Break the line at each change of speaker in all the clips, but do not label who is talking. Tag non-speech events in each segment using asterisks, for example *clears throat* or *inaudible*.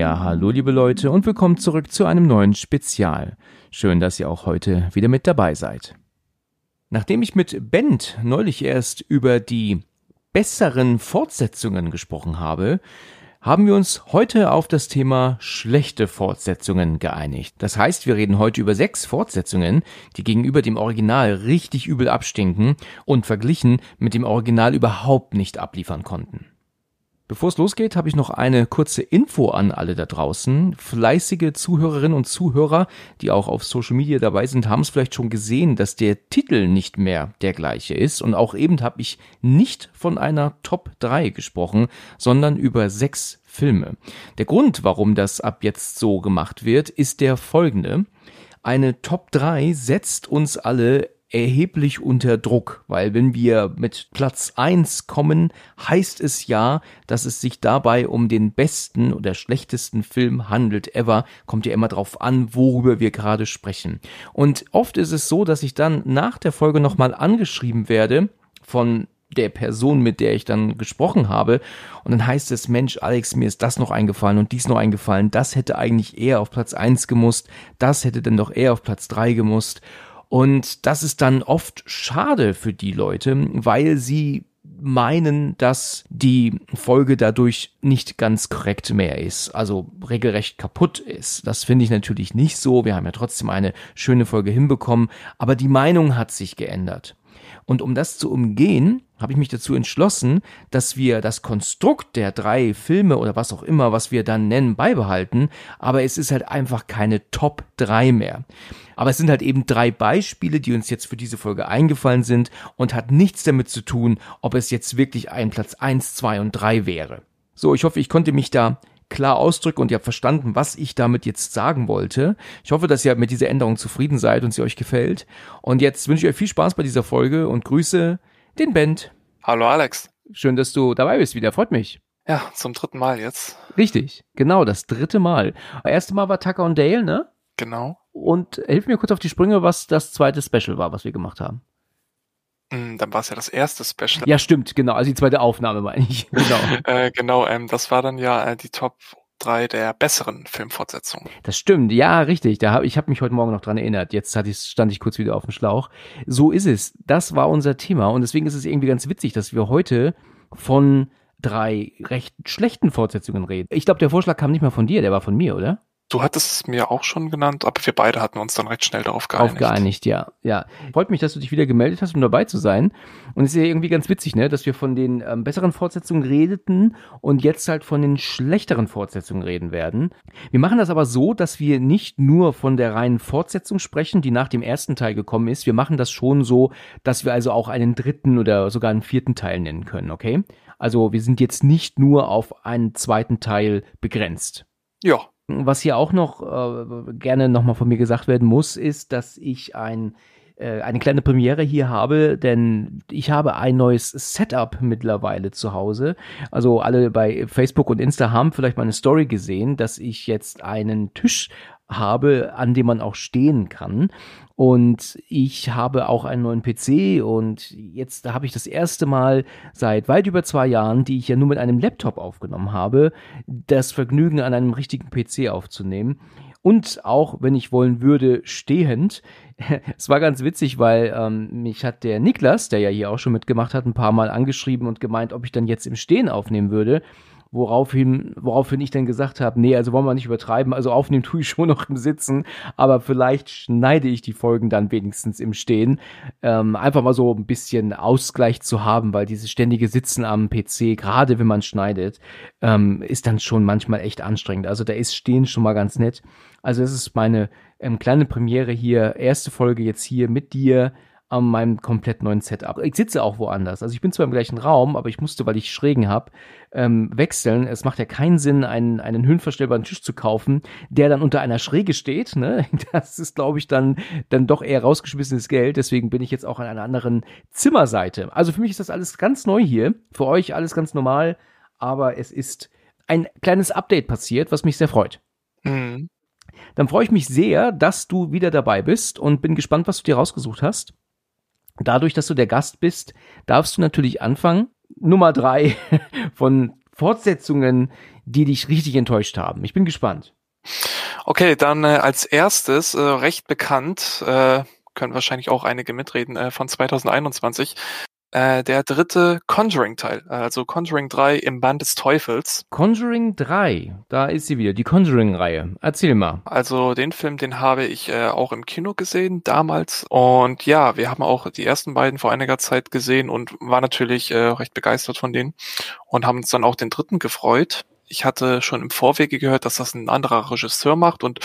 Ja, hallo liebe Leute und willkommen zurück zu einem neuen Spezial. Schön, dass ihr auch heute wieder mit dabei seid. Nachdem ich mit Bent neulich erst über die besseren Fortsetzungen gesprochen habe, haben wir uns heute auf das Thema schlechte Fortsetzungen geeinigt. Das heißt, wir reden heute über sechs Fortsetzungen, die gegenüber dem Original richtig übel abstinken und verglichen mit dem Original überhaupt nicht abliefern konnten. Bevor es losgeht, habe ich noch eine kurze Info an alle da draußen. Fleißige Zuhörerinnen und Zuhörer, die auch auf Social Media dabei sind, haben es vielleicht schon gesehen, dass der Titel nicht mehr der gleiche ist. Und auch eben habe ich nicht von einer Top 3 gesprochen, sondern über sechs Filme. Der Grund, warum das ab jetzt so gemacht wird, ist der folgende. Eine Top 3 setzt uns alle erheblich unter Druck, weil wenn wir mit Platz eins kommen, heißt es ja, dass es sich dabei um den besten oder schlechtesten Film handelt ever. Kommt ja immer drauf an, worüber wir gerade sprechen. Und oft ist es so, dass ich dann nach der Folge nochmal angeschrieben werde von der Person, mit der ich dann gesprochen habe. Und dann heißt es, Mensch, Alex, mir ist das noch eingefallen und dies noch eingefallen. Das hätte eigentlich eher auf Platz eins gemusst. Das hätte dann doch eher auf Platz drei gemusst. Und das ist dann oft schade für die Leute, weil sie meinen, dass die Folge dadurch nicht ganz korrekt mehr ist, also regelrecht kaputt ist. Das finde ich natürlich nicht so. Wir haben ja trotzdem eine schöne Folge hinbekommen, aber die Meinung hat sich geändert. Und um das zu umgehen, habe ich mich dazu entschlossen, dass wir das Konstrukt der drei Filme oder was auch immer, was wir dann nennen, beibehalten, aber es ist halt einfach keine Top 3 mehr. Aber es sind halt eben drei Beispiele, die uns jetzt für diese Folge eingefallen sind und hat nichts damit zu tun, ob es jetzt wirklich ein Platz 1, 2 und 3 wäre. So, ich hoffe, ich konnte mich da klar ausdrücke und ihr habt verstanden, was ich damit jetzt sagen wollte. Ich hoffe, dass ihr mit dieser Änderung zufrieden seid und sie euch gefällt. Und jetzt wünsche ich euch viel Spaß bei dieser Folge und grüße den Band.
Hallo Alex.
Schön, dass du dabei bist wieder. Freut mich.
Ja, zum dritten Mal jetzt.
Richtig, genau, das dritte Mal. Das erste Mal war Tucker und Dale, ne?
Genau.
Und hilf mir kurz auf die Sprünge, was das zweite Special war, was wir gemacht haben.
Mm, dann war es ja das erste Special.
Ja, stimmt, genau. Also die zweite Aufnahme meine ich. *laughs*
Genau. äh, genau, ähm, das war dann ja äh, die Top drei der besseren Filmfortsetzungen.
Das stimmt, ja, richtig. Da hab, ich habe mich heute Morgen noch dran erinnert. Jetzt hatte ich, stand ich kurz wieder auf dem Schlauch. So ist es. Das war unser Thema und deswegen ist es irgendwie ganz witzig, dass wir heute von drei recht schlechten Fortsetzungen reden. Ich glaube, der Vorschlag kam nicht mal von dir, der war von mir, oder?
Du hattest es mir auch schon genannt, aber wir beide hatten uns dann recht schnell darauf geeinigt.
Aufgeeinigt, ja. Ja. Freut mich, dass du dich wieder gemeldet hast, um dabei zu sein. Und es ist ja irgendwie ganz witzig, ne, dass wir von den ähm, besseren Fortsetzungen redeten und jetzt halt von den schlechteren Fortsetzungen reden werden. Wir machen das aber so, dass wir nicht nur von der reinen Fortsetzung sprechen, die nach dem ersten Teil gekommen ist. Wir machen das schon so, dass wir also auch einen dritten oder sogar einen vierten Teil nennen können, okay? Also wir sind jetzt nicht nur auf einen zweiten Teil begrenzt.
Ja,
was hier auch noch äh, gerne nochmal von mir gesagt werden muss, ist, dass ich ein äh, eine kleine Premiere hier habe, denn ich habe ein neues Setup mittlerweile zu Hause. Also alle bei Facebook und Insta haben vielleicht meine Story gesehen, dass ich jetzt einen Tisch habe, an dem man auch stehen kann. Und ich habe auch einen neuen PC und jetzt habe ich das erste Mal seit weit über zwei Jahren, die ich ja nur mit einem Laptop aufgenommen habe, das Vergnügen an einem richtigen PC aufzunehmen. Und auch, wenn ich wollen würde, stehend. *laughs* es war ganz witzig, weil ähm, mich hat der Niklas, der ja hier auch schon mitgemacht hat, ein paar Mal angeschrieben und gemeint, ob ich dann jetzt im Stehen aufnehmen würde woraufhin, woraufhin ich dann gesagt habe, nee, also wollen wir nicht übertreiben, also aufnehmen tue ich schon noch im Sitzen, aber vielleicht schneide ich die Folgen dann wenigstens im Stehen. Ähm, einfach mal so ein bisschen Ausgleich zu haben, weil dieses ständige Sitzen am PC, gerade wenn man schneidet, ähm, ist dann schon manchmal echt anstrengend. Also da ist Stehen schon mal ganz nett. Also es ist meine ähm, kleine Premiere hier, erste Folge jetzt hier mit dir an meinem komplett neuen Setup. Ich sitze auch woanders. Also ich bin zwar im gleichen Raum, aber ich musste, weil ich Schrägen habe, ähm, wechseln. Es macht ja keinen Sinn, einen, einen höhenverstellbaren Tisch zu kaufen, der dann unter einer Schräge steht. Ne? *laughs* Das ist, glaube ich, dann, dann doch eher rausgeschmissenes Geld. Deswegen bin ich jetzt auch an einer anderen Zimmerseite. Also für mich ist das alles ganz neu hier. Für euch alles ganz normal. Aber es ist ein kleines Update passiert, was mich sehr freut. Mhm. Dann freue ich mich sehr, dass du wieder dabei bist und bin gespannt, was du dir rausgesucht hast. Dadurch, dass du der Gast bist, darfst du natürlich anfangen. Nummer drei *laughs* von Fortsetzungen, die dich richtig enttäuscht haben. Ich bin gespannt.
Okay, dann äh, als erstes äh, recht bekannt, äh, können wahrscheinlich auch einige mitreden, äh, von 2021, äh, der dritte Conjuring-Teil, also Conjuring 3 im Band des Teufels.
Conjuring 3, da ist sie wieder, die Conjuring-Reihe. Erzähl mal.
Also den Film, den habe ich äh, auch im Kino gesehen damals. Und ja, wir haben auch die ersten beiden vor einiger Zeit gesehen und war natürlich äh, recht begeistert von denen und haben uns dann auch den dritten gefreut. Ich hatte schon im Vorwege gehört, dass das ein anderer Regisseur macht und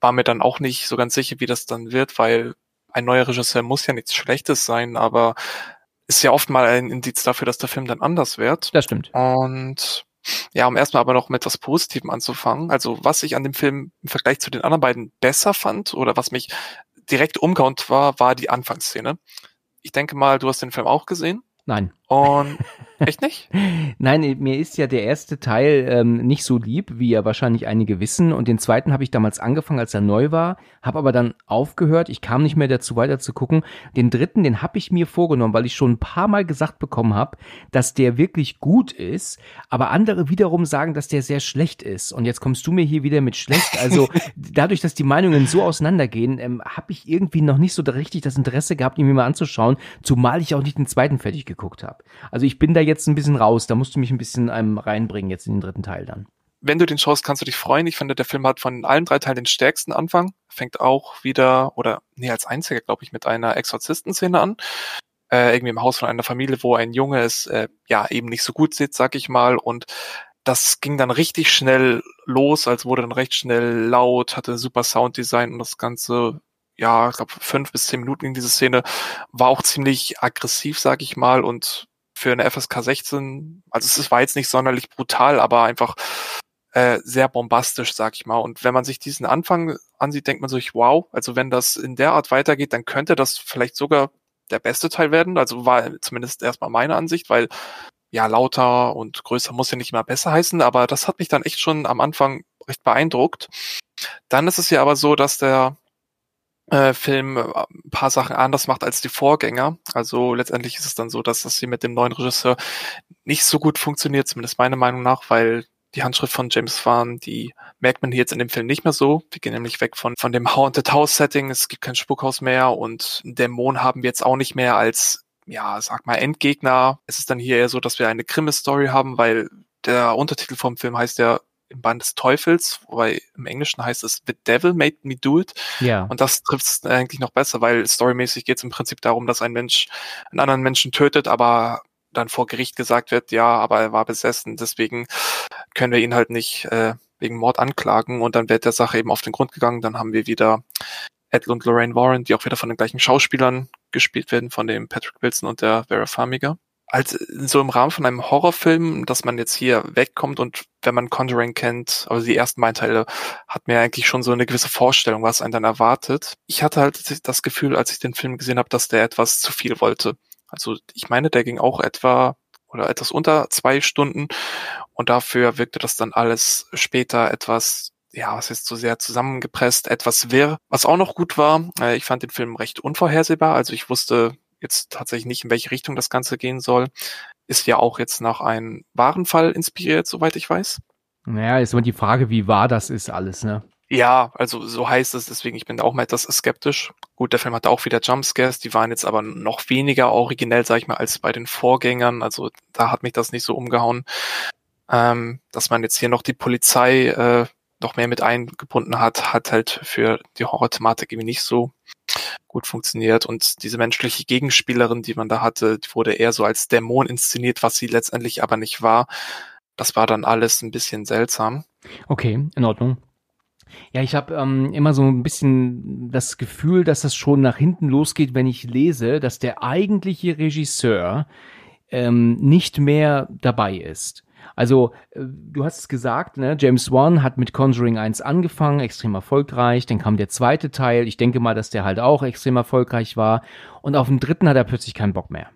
war mir dann auch nicht so ganz sicher, wie das dann wird, weil ein neuer Regisseur muss ja nichts Schlechtes sein, aber ist ja oft mal ein Indiz dafür, dass der Film dann anders wird.
Das stimmt.
Und ja, um erstmal aber noch mit etwas Positivem anzufangen. Also was ich an dem Film im Vergleich zu den anderen beiden besser fand oder was mich direkt umgehauen war, war die Anfangsszene. Ich denke mal, du hast den Film auch gesehen.
Nein.
Und echt nicht?
Nein, mir ist ja der erste Teil ähm, nicht so lieb, wie ja wahrscheinlich einige wissen. Und den zweiten habe ich damals angefangen, als er neu war, habe aber dann aufgehört. Ich kam nicht mehr dazu, weiter zu gucken. Den dritten, den habe ich mir vorgenommen, weil ich schon ein paar Mal gesagt bekommen habe, dass der wirklich gut ist. Aber andere wiederum sagen, dass der sehr schlecht ist. Und jetzt kommst du mir hier wieder mit schlecht. Also *laughs* dadurch, dass die Meinungen so auseinandergehen, ähm, habe ich irgendwie noch nicht so richtig das Interesse gehabt, ihn mir mal anzuschauen. Zumal ich auch nicht den zweiten fertig geguckt habe. Also ich bin da jetzt ein bisschen raus. Da musst du mich ein bisschen einem reinbringen jetzt in den dritten Teil dann.
Wenn du den schaust, kannst du dich freuen. Ich finde, der Film hat von allen drei Teilen den stärksten Anfang. Fängt auch wieder, oder nee, als einziger, glaube ich, mit einer Exorzistenszene an. Äh, irgendwie im Haus von einer Familie, wo ein Junge es äh, ja eben nicht so gut sieht, sag ich mal. Und das ging dann richtig schnell los, als wurde dann recht schnell laut, hatte super Sounddesign und das Ganze ja, ich glaube, fünf bis zehn Minuten in diese Szene, war auch ziemlich aggressiv, sag ich mal, und für eine FSK 16, also es war jetzt nicht sonderlich brutal, aber einfach äh, sehr bombastisch, sag ich mal. Und wenn man sich diesen Anfang ansieht, denkt man sich, wow, also wenn das in der Art weitergeht, dann könnte das vielleicht sogar der beste Teil werden. Also war zumindest erstmal meine Ansicht, weil ja, lauter und größer muss ja nicht mal besser heißen, aber das hat mich dann echt schon am Anfang recht beeindruckt. Dann ist es ja aber so, dass der äh, Film äh, ein paar Sachen anders macht als die Vorgänger. Also letztendlich ist es dann so, dass das hier mit dem neuen Regisseur nicht so gut funktioniert, zumindest meiner Meinung nach, weil die Handschrift von James Wan, die merkt man hier jetzt in dem Film nicht mehr so. Wir gehen nämlich weg von, von dem Haunted House Setting. Es gibt kein Spukhaus mehr und Dämon haben wir jetzt auch nicht mehr als, ja, sag mal, Endgegner. Es ist dann hier eher so, dass wir eine Krimi-Story haben, weil der Untertitel vom Film heißt ja im Band des Teufels, wobei im Englischen heißt es The Devil Made Me Do It.
Ja.
Und das trifft es eigentlich noch besser, weil storymäßig geht es im Prinzip darum, dass ein Mensch einen anderen Menschen tötet, aber dann vor Gericht gesagt wird, ja, aber er war besessen, deswegen können wir ihn halt nicht äh, wegen Mord anklagen und dann wird der Sache eben auf den Grund gegangen. Dann haben wir wieder Ed und Lorraine Warren, die auch wieder von den gleichen Schauspielern gespielt werden, von dem Patrick Wilson und der Vera Farmiga als so im Rahmen von einem Horrorfilm, dass man jetzt hier wegkommt und wenn man Conjuring kennt, also die ersten beiden Teile, hat mir eigentlich schon so eine gewisse Vorstellung, was einen dann erwartet. Ich hatte halt das Gefühl, als ich den Film gesehen habe, dass der etwas zu viel wollte. Also ich meine, der ging auch etwa oder etwas unter zwei Stunden und dafür wirkte das dann alles später etwas ja, was ist so sehr zusammengepresst, etwas wirr. Was auch noch gut war, äh, ich fand den Film recht unvorhersehbar. Also ich wusste jetzt tatsächlich nicht, in welche Richtung das Ganze gehen soll. Ist ja auch jetzt nach einem wahren Fall inspiriert, soweit ich weiß.
Naja, ist immer die Frage, wie wahr das ist alles, ne?
Ja, also so heißt es, deswegen ich bin da auch mal etwas skeptisch. Gut, der Film hatte auch wieder Jumpscares, die waren jetzt aber noch weniger originell, sag ich mal, als bei den Vorgängern. Also da hat mich das nicht so umgehauen. Ähm, dass man jetzt hier noch die Polizei äh, noch mehr mit eingebunden hat, hat halt für die Horror-Thematik irgendwie nicht so gut funktioniert. Und diese menschliche Gegenspielerin, die man da hatte, wurde eher so als Dämon inszeniert, was sie letztendlich aber nicht war. Das war dann alles ein bisschen seltsam.
Okay, in Ordnung. Ja, ich habe ähm, immer so ein bisschen das Gefühl, dass das schon nach hinten losgeht, wenn ich lese, dass der eigentliche Regisseur ähm, nicht mehr dabei ist. Also, äh, du hast es gesagt, ne? James Wan hat mit Conjuring 1 angefangen, extrem erfolgreich. Dann kam der zweite Teil. Ich denke mal, dass der halt auch extrem erfolgreich war. Und auf dem dritten hat er plötzlich keinen Bock mehr.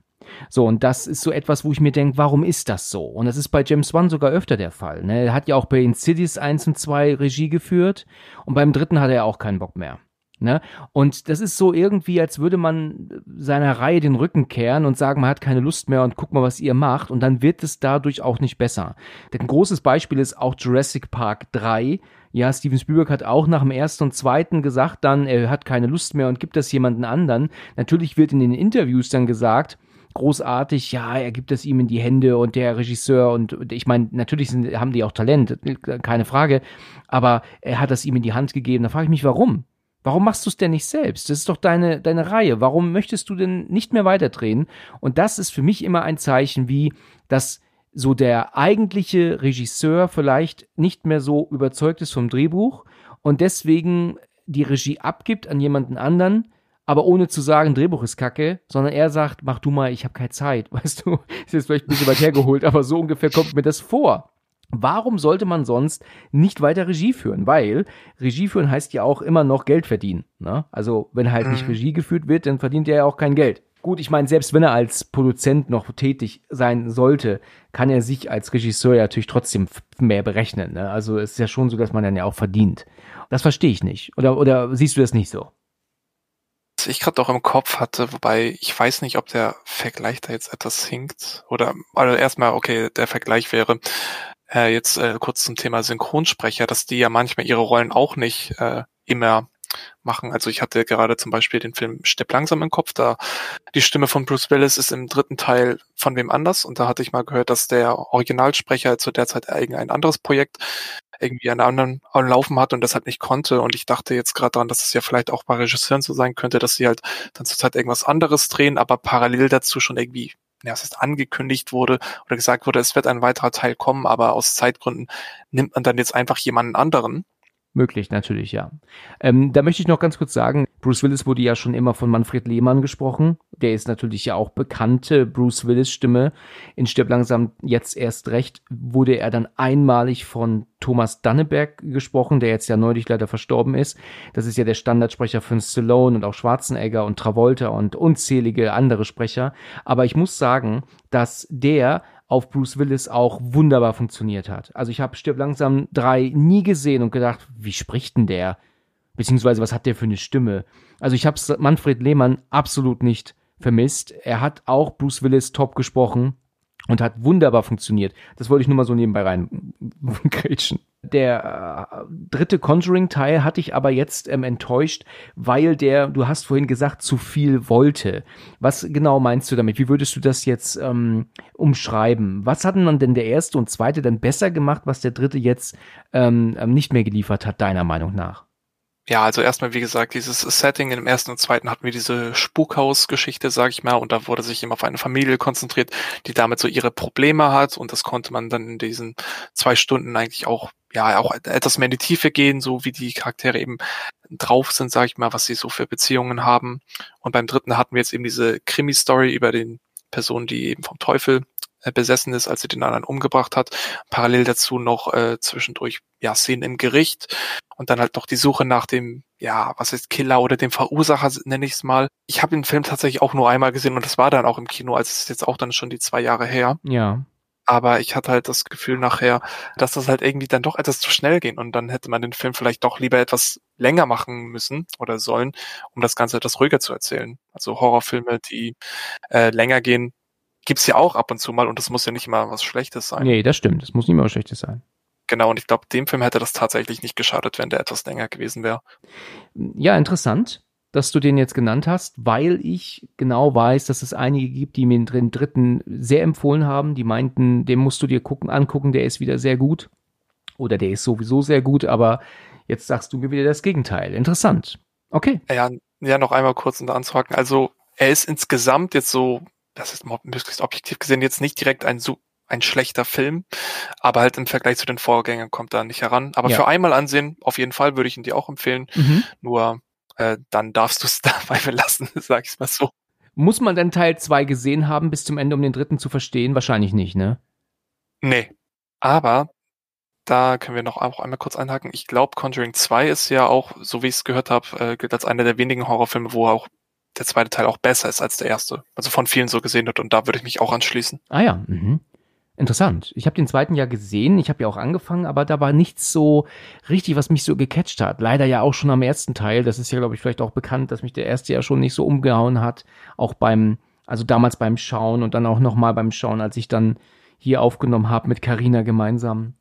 So, und das ist so etwas, wo ich mir denke, warum ist das so? Und das ist bei James Wan sogar öfter der Fall. Ne? Er hat ja auch bei Insidious 1 und 2 Regie geführt und beim dritten hat er auch keinen Bock mehr. Ne? Und das ist so irgendwie, als würde man seiner Reihe den Rücken kehren und sagen, man hat keine Lust mehr und guck mal, was ihr macht. Und dann wird es dadurch auch nicht besser. Ein großes Beispiel ist auch Jurassic Park 3. Ja, Steven Spielberg hat auch nach dem ersten und zweiten gesagt dann, er hat keine Lust mehr und gibt das jemanden anderen. Natürlich wird in den Interviews dann gesagt, großartig, ja, er gibt es ihm in die Hände und der Regisseur und ich meine, natürlich sind, haben die auch Talent, keine Frage, aber er hat das ihm in die Hand gegeben. Da frage ich mich, warum? Warum machst du es denn nicht selbst? Das ist doch deine, deine Reihe. Warum möchtest du denn nicht mehr weiterdrehen? Und das ist für mich immer ein Zeichen, wie, dass so der eigentliche Regisseur vielleicht nicht mehr so überzeugt ist vom Drehbuch und deswegen die Regie abgibt an jemanden anderen, aber ohne zu sagen, Drehbuch ist kacke, sondern er sagt, mach du mal, ich habe keine Zeit, *laughs* weißt du, ist jetzt vielleicht ein bisschen weit hergeholt, aber so ungefähr kommt mir das vor. Warum sollte man sonst nicht weiter Regie führen? Weil Regie führen heißt ja auch immer noch Geld verdienen. Ne? Also wenn halt nicht mhm. Regie geführt wird, dann verdient er ja auch kein Geld. Gut, ich meine, selbst wenn er als Produzent noch tätig sein sollte, kann er sich als Regisseur ja natürlich trotzdem mehr berechnen. Ne? Also es ist ja schon so, dass man dann ja auch verdient. Das verstehe ich nicht. Oder, oder siehst du das nicht so?
Was ich gerade auch im Kopf hatte, wobei ich weiß nicht, ob der Vergleich da jetzt etwas hinkt. Oder also erstmal, okay, der Vergleich wäre, äh, jetzt äh, kurz zum Thema Synchronsprecher, dass die ja manchmal ihre Rollen auch nicht äh, immer machen. Also ich hatte gerade zum Beispiel den Film Stepp langsam im Kopf, da die Stimme von Bruce Willis ist im dritten Teil von wem anders. Und da hatte ich mal gehört, dass der Originalsprecher zu der Zeit irgendein anderes Projekt irgendwie einen anderen Laufen hat und das halt nicht konnte. Und ich dachte jetzt gerade daran, dass es ja vielleicht auch bei Regisseuren so sein könnte, dass sie halt dann zurzeit irgendwas anderes drehen, aber parallel dazu schon irgendwie ja, es ist angekündigt wurde oder gesagt wurde, es wird ein weiterer Teil kommen, aber aus Zeitgründen nimmt man dann jetzt einfach jemanden anderen.
Möglich, natürlich, ja. Ähm, da möchte ich noch ganz kurz sagen, Bruce Willis wurde ja schon immer von Manfred Lehmann gesprochen. Der ist natürlich ja auch bekannte Bruce Willis Stimme. In Stirb langsam jetzt erst recht wurde er dann einmalig von Thomas Danneberg gesprochen, der jetzt ja neulich leider verstorben ist. Das ist ja der Standardsprecher von Stallone und auch Schwarzenegger und Travolta und unzählige andere Sprecher. Aber ich muss sagen, dass der auf Bruce Willis auch wunderbar funktioniert hat. Also ich habe Stirb langsam drei nie gesehen und gedacht, wie spricht denn der? Beziehungsweise was hat der für eine Stimme? Also ich habe Manfred Lehmann absolut nicht vermisst. Er hat auch Bruce Willis top gesprochen und hat wunderbar funktioniert. Das wollte ich nur mal so nebenbei rein *laughs* grätschen. Der äh, dritte Conjuring-Teil hatte ich aber jetzt ähm, enttäuscht, weil der, du hast vorhin gesagt, zu viel wollte. Was genau meinst du damit? Wie würdest du das jetzt ähm, umschreiben? Was hatten man denn der erste und zweite dann besser gemacht, was der dritte jetzt ähm, ähm nicht mehr geliefert hat, deiner Meinung nach?
Ja, also erstmal, wie gesagt, dieses Setting im ersten und zweiten hatten wir diese Spukhaus-Geschichte, sag ich mal, und da wurde sich immer auf eine Familie konzentriert, die damit so ihre Probleme hat und das konnte man dann in diesen zwei Stunden eigentlich auch, ja, auch etwas mehr in die Tiefe gehen, so wie die Charaktere eben drauf sind, sag ich mal, was sie so für Beziehungen haben. Und beim dritten hatten wir jetzt eben diese Krimi-Story über den Personen, die eben vom Teufel äh, besessen ist, als sie den anderen umgebracht hat. Parallel dazu noch äh, zwischendurch ja Szenen im Gericht und dann halt noch die Suche nach dem ja was ist Killer oder dem Verursacher nenne ich es mal. Ich habe den Film tatsächlich auch nur einmal gesehen und das war dann auch im Kino, als es jetzt auch dann schon die zwei Jahre her.
Ja.
Aber ich hatte halt das Gefühl nachher, dass das halt irgendwie dann doch etwas zu schnell ging und dann hätte man den Film vielleicht doch lieber etwas länger machen müssen oder sollen, um das Ganze etwas ruhiger zu erzählen. Also Horrorfilme, die äh, länger gehen, gibt's ja auch ab und zu mal und das muss ja nicht immer was Schlechtes sein.
Nee, das stimmt. Das muss nicht immer was Schlechtes sein.
Genau, und ich glaube, dem Film hätte das tatsächlich nicht geschadet, wenn der etwas länger gewesen wäre.
Ja, interessant, dass du den jetzt genannt hast, weil ich genau weiß, dass es einige gibt, die mir den dritten sehr empfohlen haben. Die meinten, den musst du dir gucken, angucken, der ist wieder sehr gut. Oder der ist sowieso sehr gut, aber jetzt sagst du mir wieder das Gegenteil. Interessant. Okay.
Ja, ja, noch einmal kurz um da anzuhaken. Also, er ist insgesamt jetzt so das ist möglichst objektiv gesehen jetzt nicht direkt ein so ein schlechter Film, aber halt im Vergleich zu den Vorgängern kommt er nicht heran. Aber
Ja.
für einmal ansehen, auf jeden Fall würde ich ihn dir auch empfehlen.
Mhm.
Nur äh, dann darfst du es *laughs* dabei belassen, sag ich mal so.
Muss man denn Teil 2 gesehen haben bis zum Ende, um den dritten zu verstehen? Wahrscheinlich nicht, ne?
Nee. Aber da können wir noch auch einmal kurz einhaken. Ich glaube, Conjuring 2 ist ja auch, so wie ich es gehört habe, äh, gilt als einer der wenigen Horrorfilme, wo auch der zweite Teil auch besser ist als der erste. Also von vielen so gesehen wird und da würde ich mich auch anschließen.
Ah ja, mhm. Interessant. Ich habe den zweiten ja gesehen, ich habe ja auch angefangen, aber da war nichts so richtig, was mich so gecatcht hat. Leider ja auch schon am ersten Teil. Das ist ja, glaube ich, vielleicht auch bekannt, dass mich der erste ja schon nicht so umgehauen hat. Auch beim, also damals beim Schauen und dann auch nochmal beim Schauen, als ich dann hier aufgenommen habe mit Carina gemeinsam.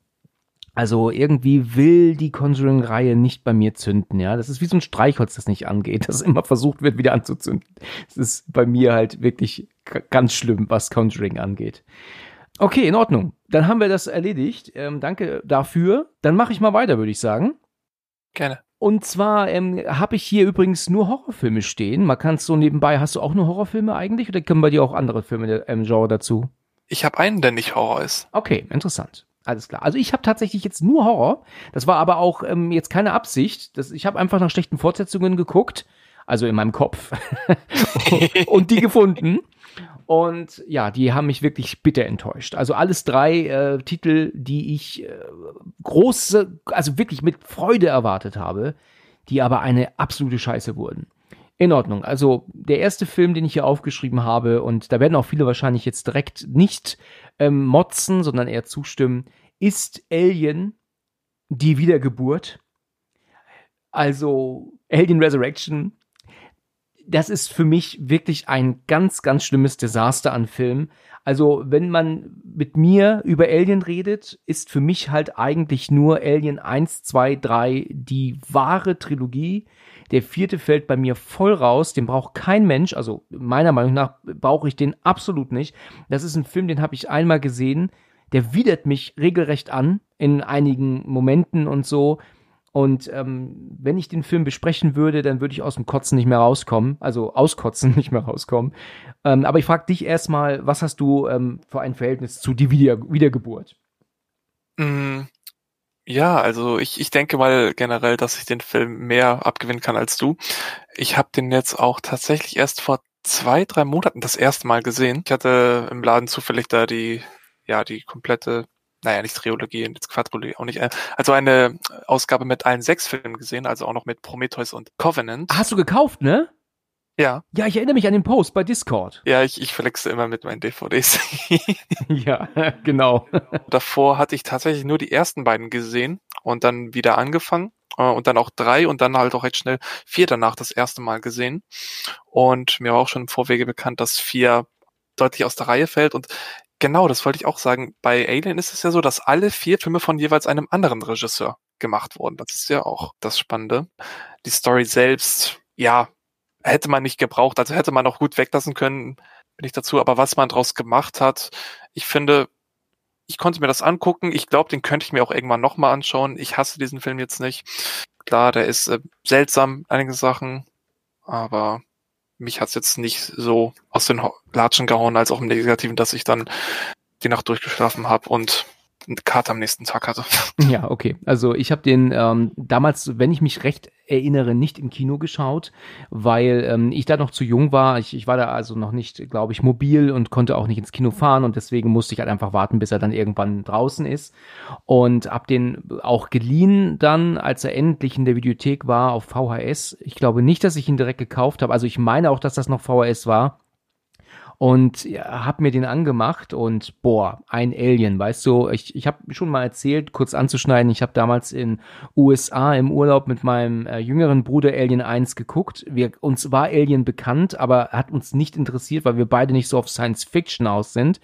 Also irgendwie will die Conjuring-Reihe nicht bei mir zünden, ja. Das ist wie so ein Streichholz, das nicht angeht, *laughs* das immer versucht wird, wieder anzuzünden. Das ist bei mir halt wirklich ganz schlimm, was Conjuring angeht. Okay, in Ordnung. Dann haben wir das erledigt. Ähm, danke dafür. Dann mache ich mal weiter, würde ich sagen.
Gerne.
Und zwar ähm, habe ich hier übrigens nur Horrorfilme stehen. Man kann es so nebenbei. Hast du auch nur Horrorfilme eigentlich oder können bei dir auch andere Filme der ähm, Genre dazu?
Ich habe einen, der nicht Horror ist.
Okay, interessant. Alles klar. Also ich habe tatsächlich jetzt nur Horror. Das war aber auch ähm, jetzt keine Absicht. Das, ich habe einfach nach schlechten Fortsetzungen geguckt. Also in meinem Kopf. *laughs* und die gefunden. Und ja, die haben mich wirklich bitter enttäuscht. Also alles drei äh, Titel, die ich äh, große, also wirklich mit Freude erwartet habe, die aber eine absolute Scheiße wurden. In Ordnung. Also der erste Film, den ich hier aufgeschrieben habe, und da werden auch viele wahrscheinlich jetzt direkt nicht ähm, motzen, sondern eher zustimmen, ist Alien die Wiedergeburt. Also Alien Resurrection. Das ist für mich wirklich ein ganz, ganz schlimmes Desaster an Film. Also, wenn man mit mir über Alien redet, ist für mich halt eigentlich nur Alien 1, 2, 3 die wahre Trilogie. Der vierte fällt bei mir voll raus, den braucht kein Mensch, also meiner Meinung nach brauche ich den absolut nicht. Das ist ein Film, den habe ich einmal gesehen, der widert mich regelrecht an in einigen Momenten und so. Und ähm, wenn ich den Film besprechen würde, dann würde ich aus dem Kotzen nicht mehr rauskommen, also auskotzen *laughs* nicht mehr rauskommen. Ähm, aber ich frage dich erstmal, was hast du ähm, für ein Verhältnis zu die Wieder Wiedergeburt?
Mm, Ja, also ich, ich denke mal generell, dass ich den Film mehr abgewinnen kann als du. Ich habe den jetzt auch tatsächlich erst vor zwei, drei Monaten das erste Mal gesehen. Ich hatte im Laden zufällig da die, ja, die komplette, naja, nicht Trilogie, jetzt Quadrilogie auch nicht, äh, also eine Ausgabe mit allen sechs Filmen gesehen, also auch noch mit Prometheus und Covenant.
Hast du gekauft, ne?
Ja,
Ja, ich erinnere mich an den Post bei Discord.
ja, ich, ich flexe immer mit meinen DVDs. *laughs*
ja, genau.
Davor hatte ich tatsächlich nur die ersten beiden gesehen und dann wieder angefangen äh, und dann auch drei und dann halt auch recht schnell vier danach das erste Mal gesehen. Und mir war auch schon im Vorwege bekannt, dass vier deutlich aus der Reihe fällt und genau, das wollte ich auch sagen. Bei Alien ist es ja so, dass alle vier Filme von jeweils einem anderen Regisseur gemacht wurden. Das ist ja auch das Spannende. Die Story selbst, ja, hätte man nicht gebraucht, also hätte man auch gut weglassen können, bin ich dazu. Aber was man draus gemacht hat, ich finde, ich konnte mir das angucken. Ich glaube, den könnte ich mir auch irgendwann nochmal anschauen. Ich hasse diesen Film jetzt nicht. Klar, der ist äh, seltsam, einige Sachen, aber mich hat's jetzt nicht so aus den Latschen gehauen, als auch im Negativen, dass ich dann die Nacht durchgeschlafen habe und Karte am nächsten Tag hatte. *laughs*
Ja, okay. Also ich habe den ähm, damals, wenn ich mich recht erinnere, nicht im Kino geschaut, weil ähm, ich da noch zu jung war. Ich, ich war da also noch nicht, glaube ich, mobil und konnte auch nicht ins Kino fahren und deswegen musste ich halt einfach warten, bis er dann irgendwann draußen ist. Und hab den auch geliehen dann, als er endlich in der Videothek war auf VHS. Ich glaube nicht, dass ich ihn direkt gekauft habe. Also ich meine auch, dass das noch VHS war und ja, hab mir den angemacht und boah, ein Alien, weißt du, ich, ich habe schon mal erzählt, kurz anzuschneiden, ich habe damals in USA im Urlaub mit meinem äh, jüngeren Bruder Alien 1 geguckt. Wir, uns war Alien bekannt, aber hat uns nicht interessiert, weil wir beide nicht so auf Science Fiction aus sind.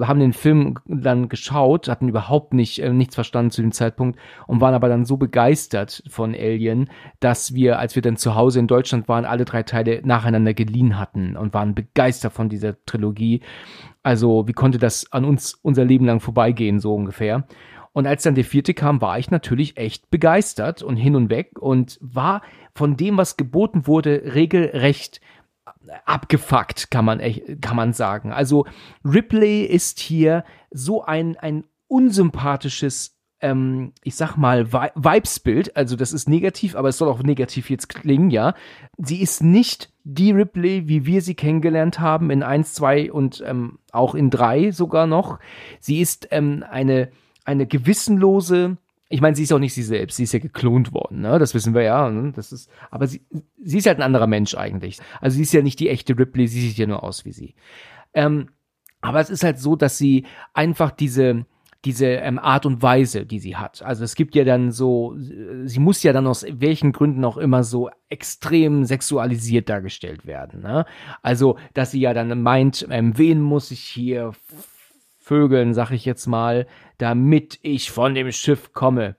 Haben den Film dann geschaut, hatten überhaupt nicht äh, nichts verstanden zu dem Zeitpunkt und waren aber dann so begeistert von Alien, dass wir, als wir dann zu Hause in Deutschland waren, alle drei Teile nacheinander geliehen hatten und waren begeistert von dieser Trilogie. Also, wie konnte das an uns unser Leben lang vorbeigehen, so ungefähr? Und als dann der vierte kam, war ich natürlich echt begeistert und hin und weg und war von dem, was geboten wurde, regelrecht abgefuckt, kann man, kann man sagen. Also Ripley ist hier so ein, ein unsympathisches ähm, ich sag mal, Vi Vibesbild, also das ist negativ, aber es soll auch negativ jetzt klingen, ja. Sie ist nicht die Ripley, wie wir sie kennengelernt haben in 1, 2 und ähm, auch in 3 sogar noch. Sie ist ähm, eine, eine gewissenlose, ich meine, sie ist auch nicht sie selbst, sie ist ja geklont worden, ne? Das wissen wir ja. Ne? Das ist, aber sie, sie ist halt ein anderer Mensch eigentlich. Also sie ist ja nicht die echte Ripley, sie sieht ja nur aus wie sie. Ähm, aber es ist halt so, dass sie einfach diese, diese ähm, Art und Weise, die sie hat. Also es gibt ja dann so, sie muss ja dann aus welchen Gründen auch immer so extrem sexualisiert dargestellt werden. Ne? Also, dass sie ja dann meint, ähm, wen muss ich hier vögeln, sag ich jetzt mal, damit ich von dem Schiff komme.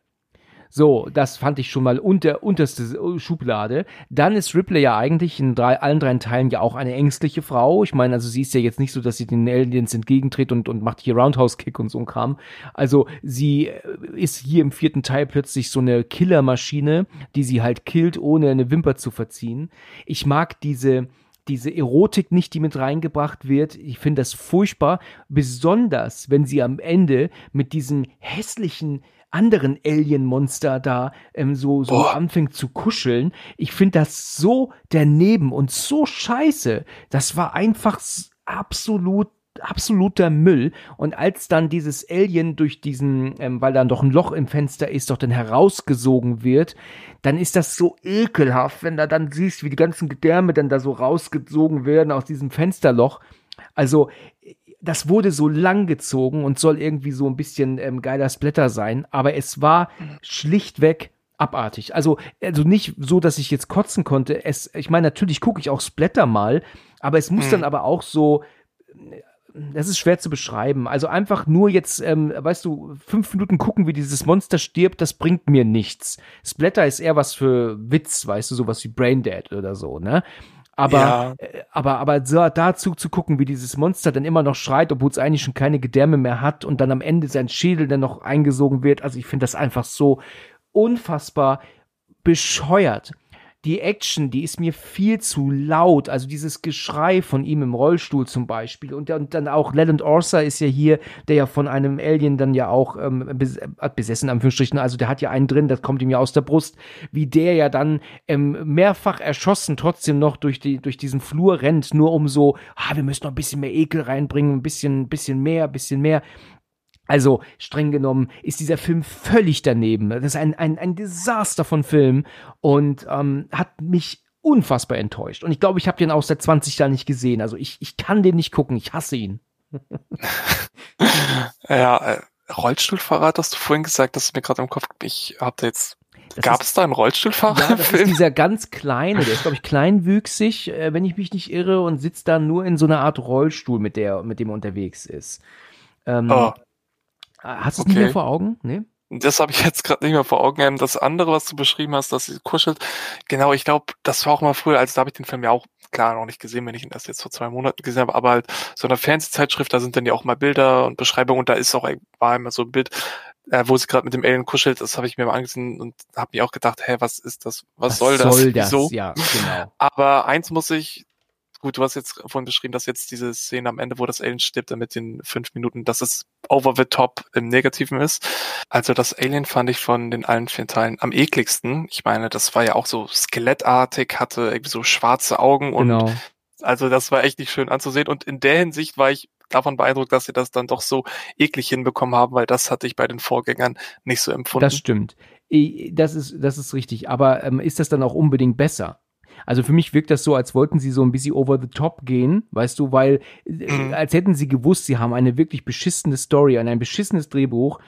So, das fand ich schon mal unter unterste Schublade. Dann ist Ripley ja eigentlich in drei, allen drei Teilen ja auch eine ängstliche Frau. Ich meine, also sie ist ja jetzt nicht so, dass sie den Aliens entgegentritt und, und macht hier Roundhouse-Kick und so ein Kram. Also sie äh, ist hier im vierten Teil plötzlich so eine Killermaschine, die sie halt killt, ohne eine Wimper zu verziehen. Ich mag diese diese Erotik nicht, die mit reingebracht wird. Ich finde das furchtbar, besonders wenn sie am Ende mit diesem hässlichen anderen Alien-Monster da ähm, so, so anfängt zu kuscheln. Ich finde das so daneben und so scheiße. Das war einfach absolut absoluter Müll. Und als dann dieses Alien durch diesen, ähm, weil dann doch ein Loch im Fenster ist, doch dann herausgesogen wird, dann ist das so ekelhaft, wenn da dann siehst, wie die ganzen Gedärme dann da so rausgesogen werden aus diesem Fensterloch. Also das wurde so lang gezogen und soll irgendwie so ein bisschen ähm, geiler Splatter sein, aber es war schlichtweg abartig. Also, also nicht so, dass ich jetzt kotzen konnte. Es, ich meine, natürlich gucke ich auch Splatter mal, aber es muss dann aber auch so, das ist schwer zu beschreiben. Also einfach nur jetzt, ähm, weißt du, fünf Minuten gucken, wie dieses Monster stirbt, das bringt mir nichts. Splatter ist eher was für Witz, weißt du, sowas wie Braindead oder so, ne? Aber, ja. Äh, aber, aber so dazu zu gucken, wie dieses Monster dann immer noch schreit, obwohl es eigentlich schon keine Gedärme mehr hat und dann am Ende sein Schädel dann noch eingesogen wird. Also ich finde das einfach so unfassbar bescheuert die Action, die ist mir viel zu laut. Also dieses Geschrei von ihm im Rollstuhl zum Beispiel. Und, und dann auch Leland Orsa ist ja hier, der ja von einem Alien dann ja auch ähm, besessen, Anführungsstrichen. Also der hat ja einen drin, das kommt ihm ja aus der Brust. Wie der ja dann ähm, mehrfach erschossen trotzdem noch durch, die, durch diesen Flur rennt, nur um so, ah, wir müssen noch ein bisschen mehr Ekel reinbringen, ein bisschen, bisschen mehr, ein bisschen mehr. Also streng genommen ist dieser Film völlig daneben. Das ist ein, ein, ein Desaster von Film und ähm, hat mich unfassbar enttäuscht. Und ich glaube, ich habe den auch seit 20 Jahren nicht gesehen. Also ich, ich kann den nicht gucken. Ich hasse ihn. *laughs*
ja, äh, Rollstuhlfahrer hast du vorhin gesagt, das ist mir gerade im Kopf. Ich habe jetzt Gab es da einen Rollstuhlfahrer?
Ja, das ist dieser ganz kleine, der ist, glaube ich, kleinwüchsig, äh, wenn ich mich nicht irre, und sitzt da nur in so einer Art Rollstuhl, mit der, mit dem er unterwegs ist. Ähm, oh. Hast du es okay. nicht mehr vor Augen? Nee?
Das habe ich jetzt gerade nicht mehr vor Augen. Ähm, das andere, was du beschrieben hast, dass sie kuschelt, genau, ich glaube, das war auch mal früher, also da habe ich den Film ja auch klar noch nicht gesehen, wenn ich ihn erst jetzt vor zwei Monaten gesehen habe, aber halt so eine Fernsehzeitschrift, da sind dann ja auch mal Bilder und Beschreibungen und da ist auch war immer so ein Bild, äh, wo sie gerade mit dem Alien kuschelt, das habe ich mir mal angesehen und habe mir auch gedacht, hä, was ist das? Was, was soll das? Soll das? Wieso?
Ja, genau.
Aber eins muss ich gut, du hast jetzt vorhin beschrieben, dass jetzt diese Szene am Ende, wo das Alien stirbt, mit den fünf Minuten, dass es over the top im Negativen ist. Also das Alien fand ich von den allen vier Teilen am ekligsten. Ich meine, das war ja auch so skelettartig, hatte irgendwie so schwarze Augen und genau. also das war echt nicht schön anzusehen. Und in der Hinsicht war ich davon beeindruckt, dass sie das dann doch so eklig hinbekommen haben, weil das hatte ich bei den Vorgängern nicht so empfunden.
Das stimmt. Das ist, das ist richtig. Aber ähm, ist das dann auch unbedingt besser? Also für mich wirkt das so, als wollten sie so ein bisschen over the top gehen, weißt du, weil mhm. als hätten sie gewusst, sie haben eine wirklich beschissene Story, ein beschissenes Drehbuch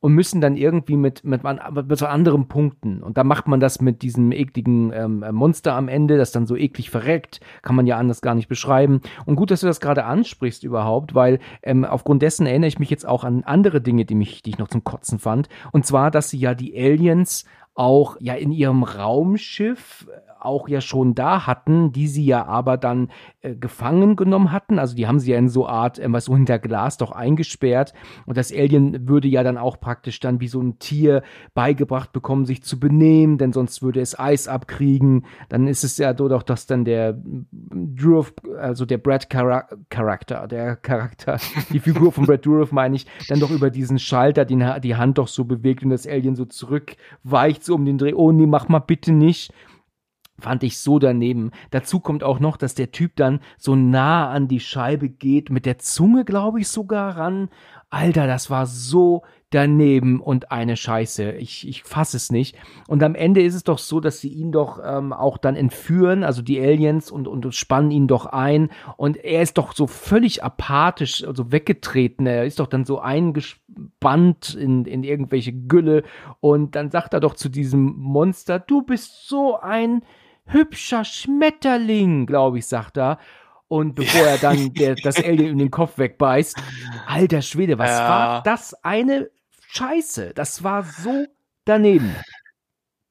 und müssen dann irgendwie mit, mit, mit so anderen Punkten. Und da macht man das mit diesem ekligen ähm, Monster am Ende, das dann so eklig verreckt, kann man ja anders gar nicht beschreiben. Und gut, dass du das gerade ansprichst überhaupt, weil ähm, aufgrund dessen erinnere ich mich jetzt auch an andere Dinge, die mich, die ich noch zum Kotzen fand. Und zwar, dass sie ja die Aliens auch ja in ihrem Raumschiff auch ja schon da hatten, die sie ja aber dann äh, gefangen genommen hatten. Also die haben sie ja in so Art, äh, was so hinter Glas doch eingesperrt. Und das Alien würde ja dann auch praktisch dann wie so ein Tier beigebracht bekommen, sich zu benehmen, denn sonst würde es Eis abkriegen. Dann ist es ja doch, dass dann der Durov, also der Brad Charakter, der Charakter, *laughs* die Figur von Brad Durov meine ich, dann doch über diesen Schalter die, die Hand doch so bewegt und das Alien so zurückweicht, so um den Dreh. Oh nee, mach mal bitte nicht fand ich so daneben. Dazu kommt auch noch, dass der Typ dann so nah an die Scheibe geht, mit der Zunge, glaube ich, sogar ran. Alter, das war so daneben und eine Scheiße. Ich, ich fasse es nicht. Und am Ende ist es doch so, dass sie ihn doch ähm, auch dann entführen, also die Aliens, und, und spannen ihn doch ein. Und er ist doch so völlig apathisch, also weggetreten. Er ist doch dann so eingespannt in, in irgendwelche Gülle. Und dann sagt er doch zu diesem Monster, du bist so ein hübscher Schmetterling, glaube ich, sagt er. Und bevor er dann *laughs* der, das Alien in den Kopf wegbeißt, alter Schwede, was ja. war das eine Scheiße? Das war so daneben.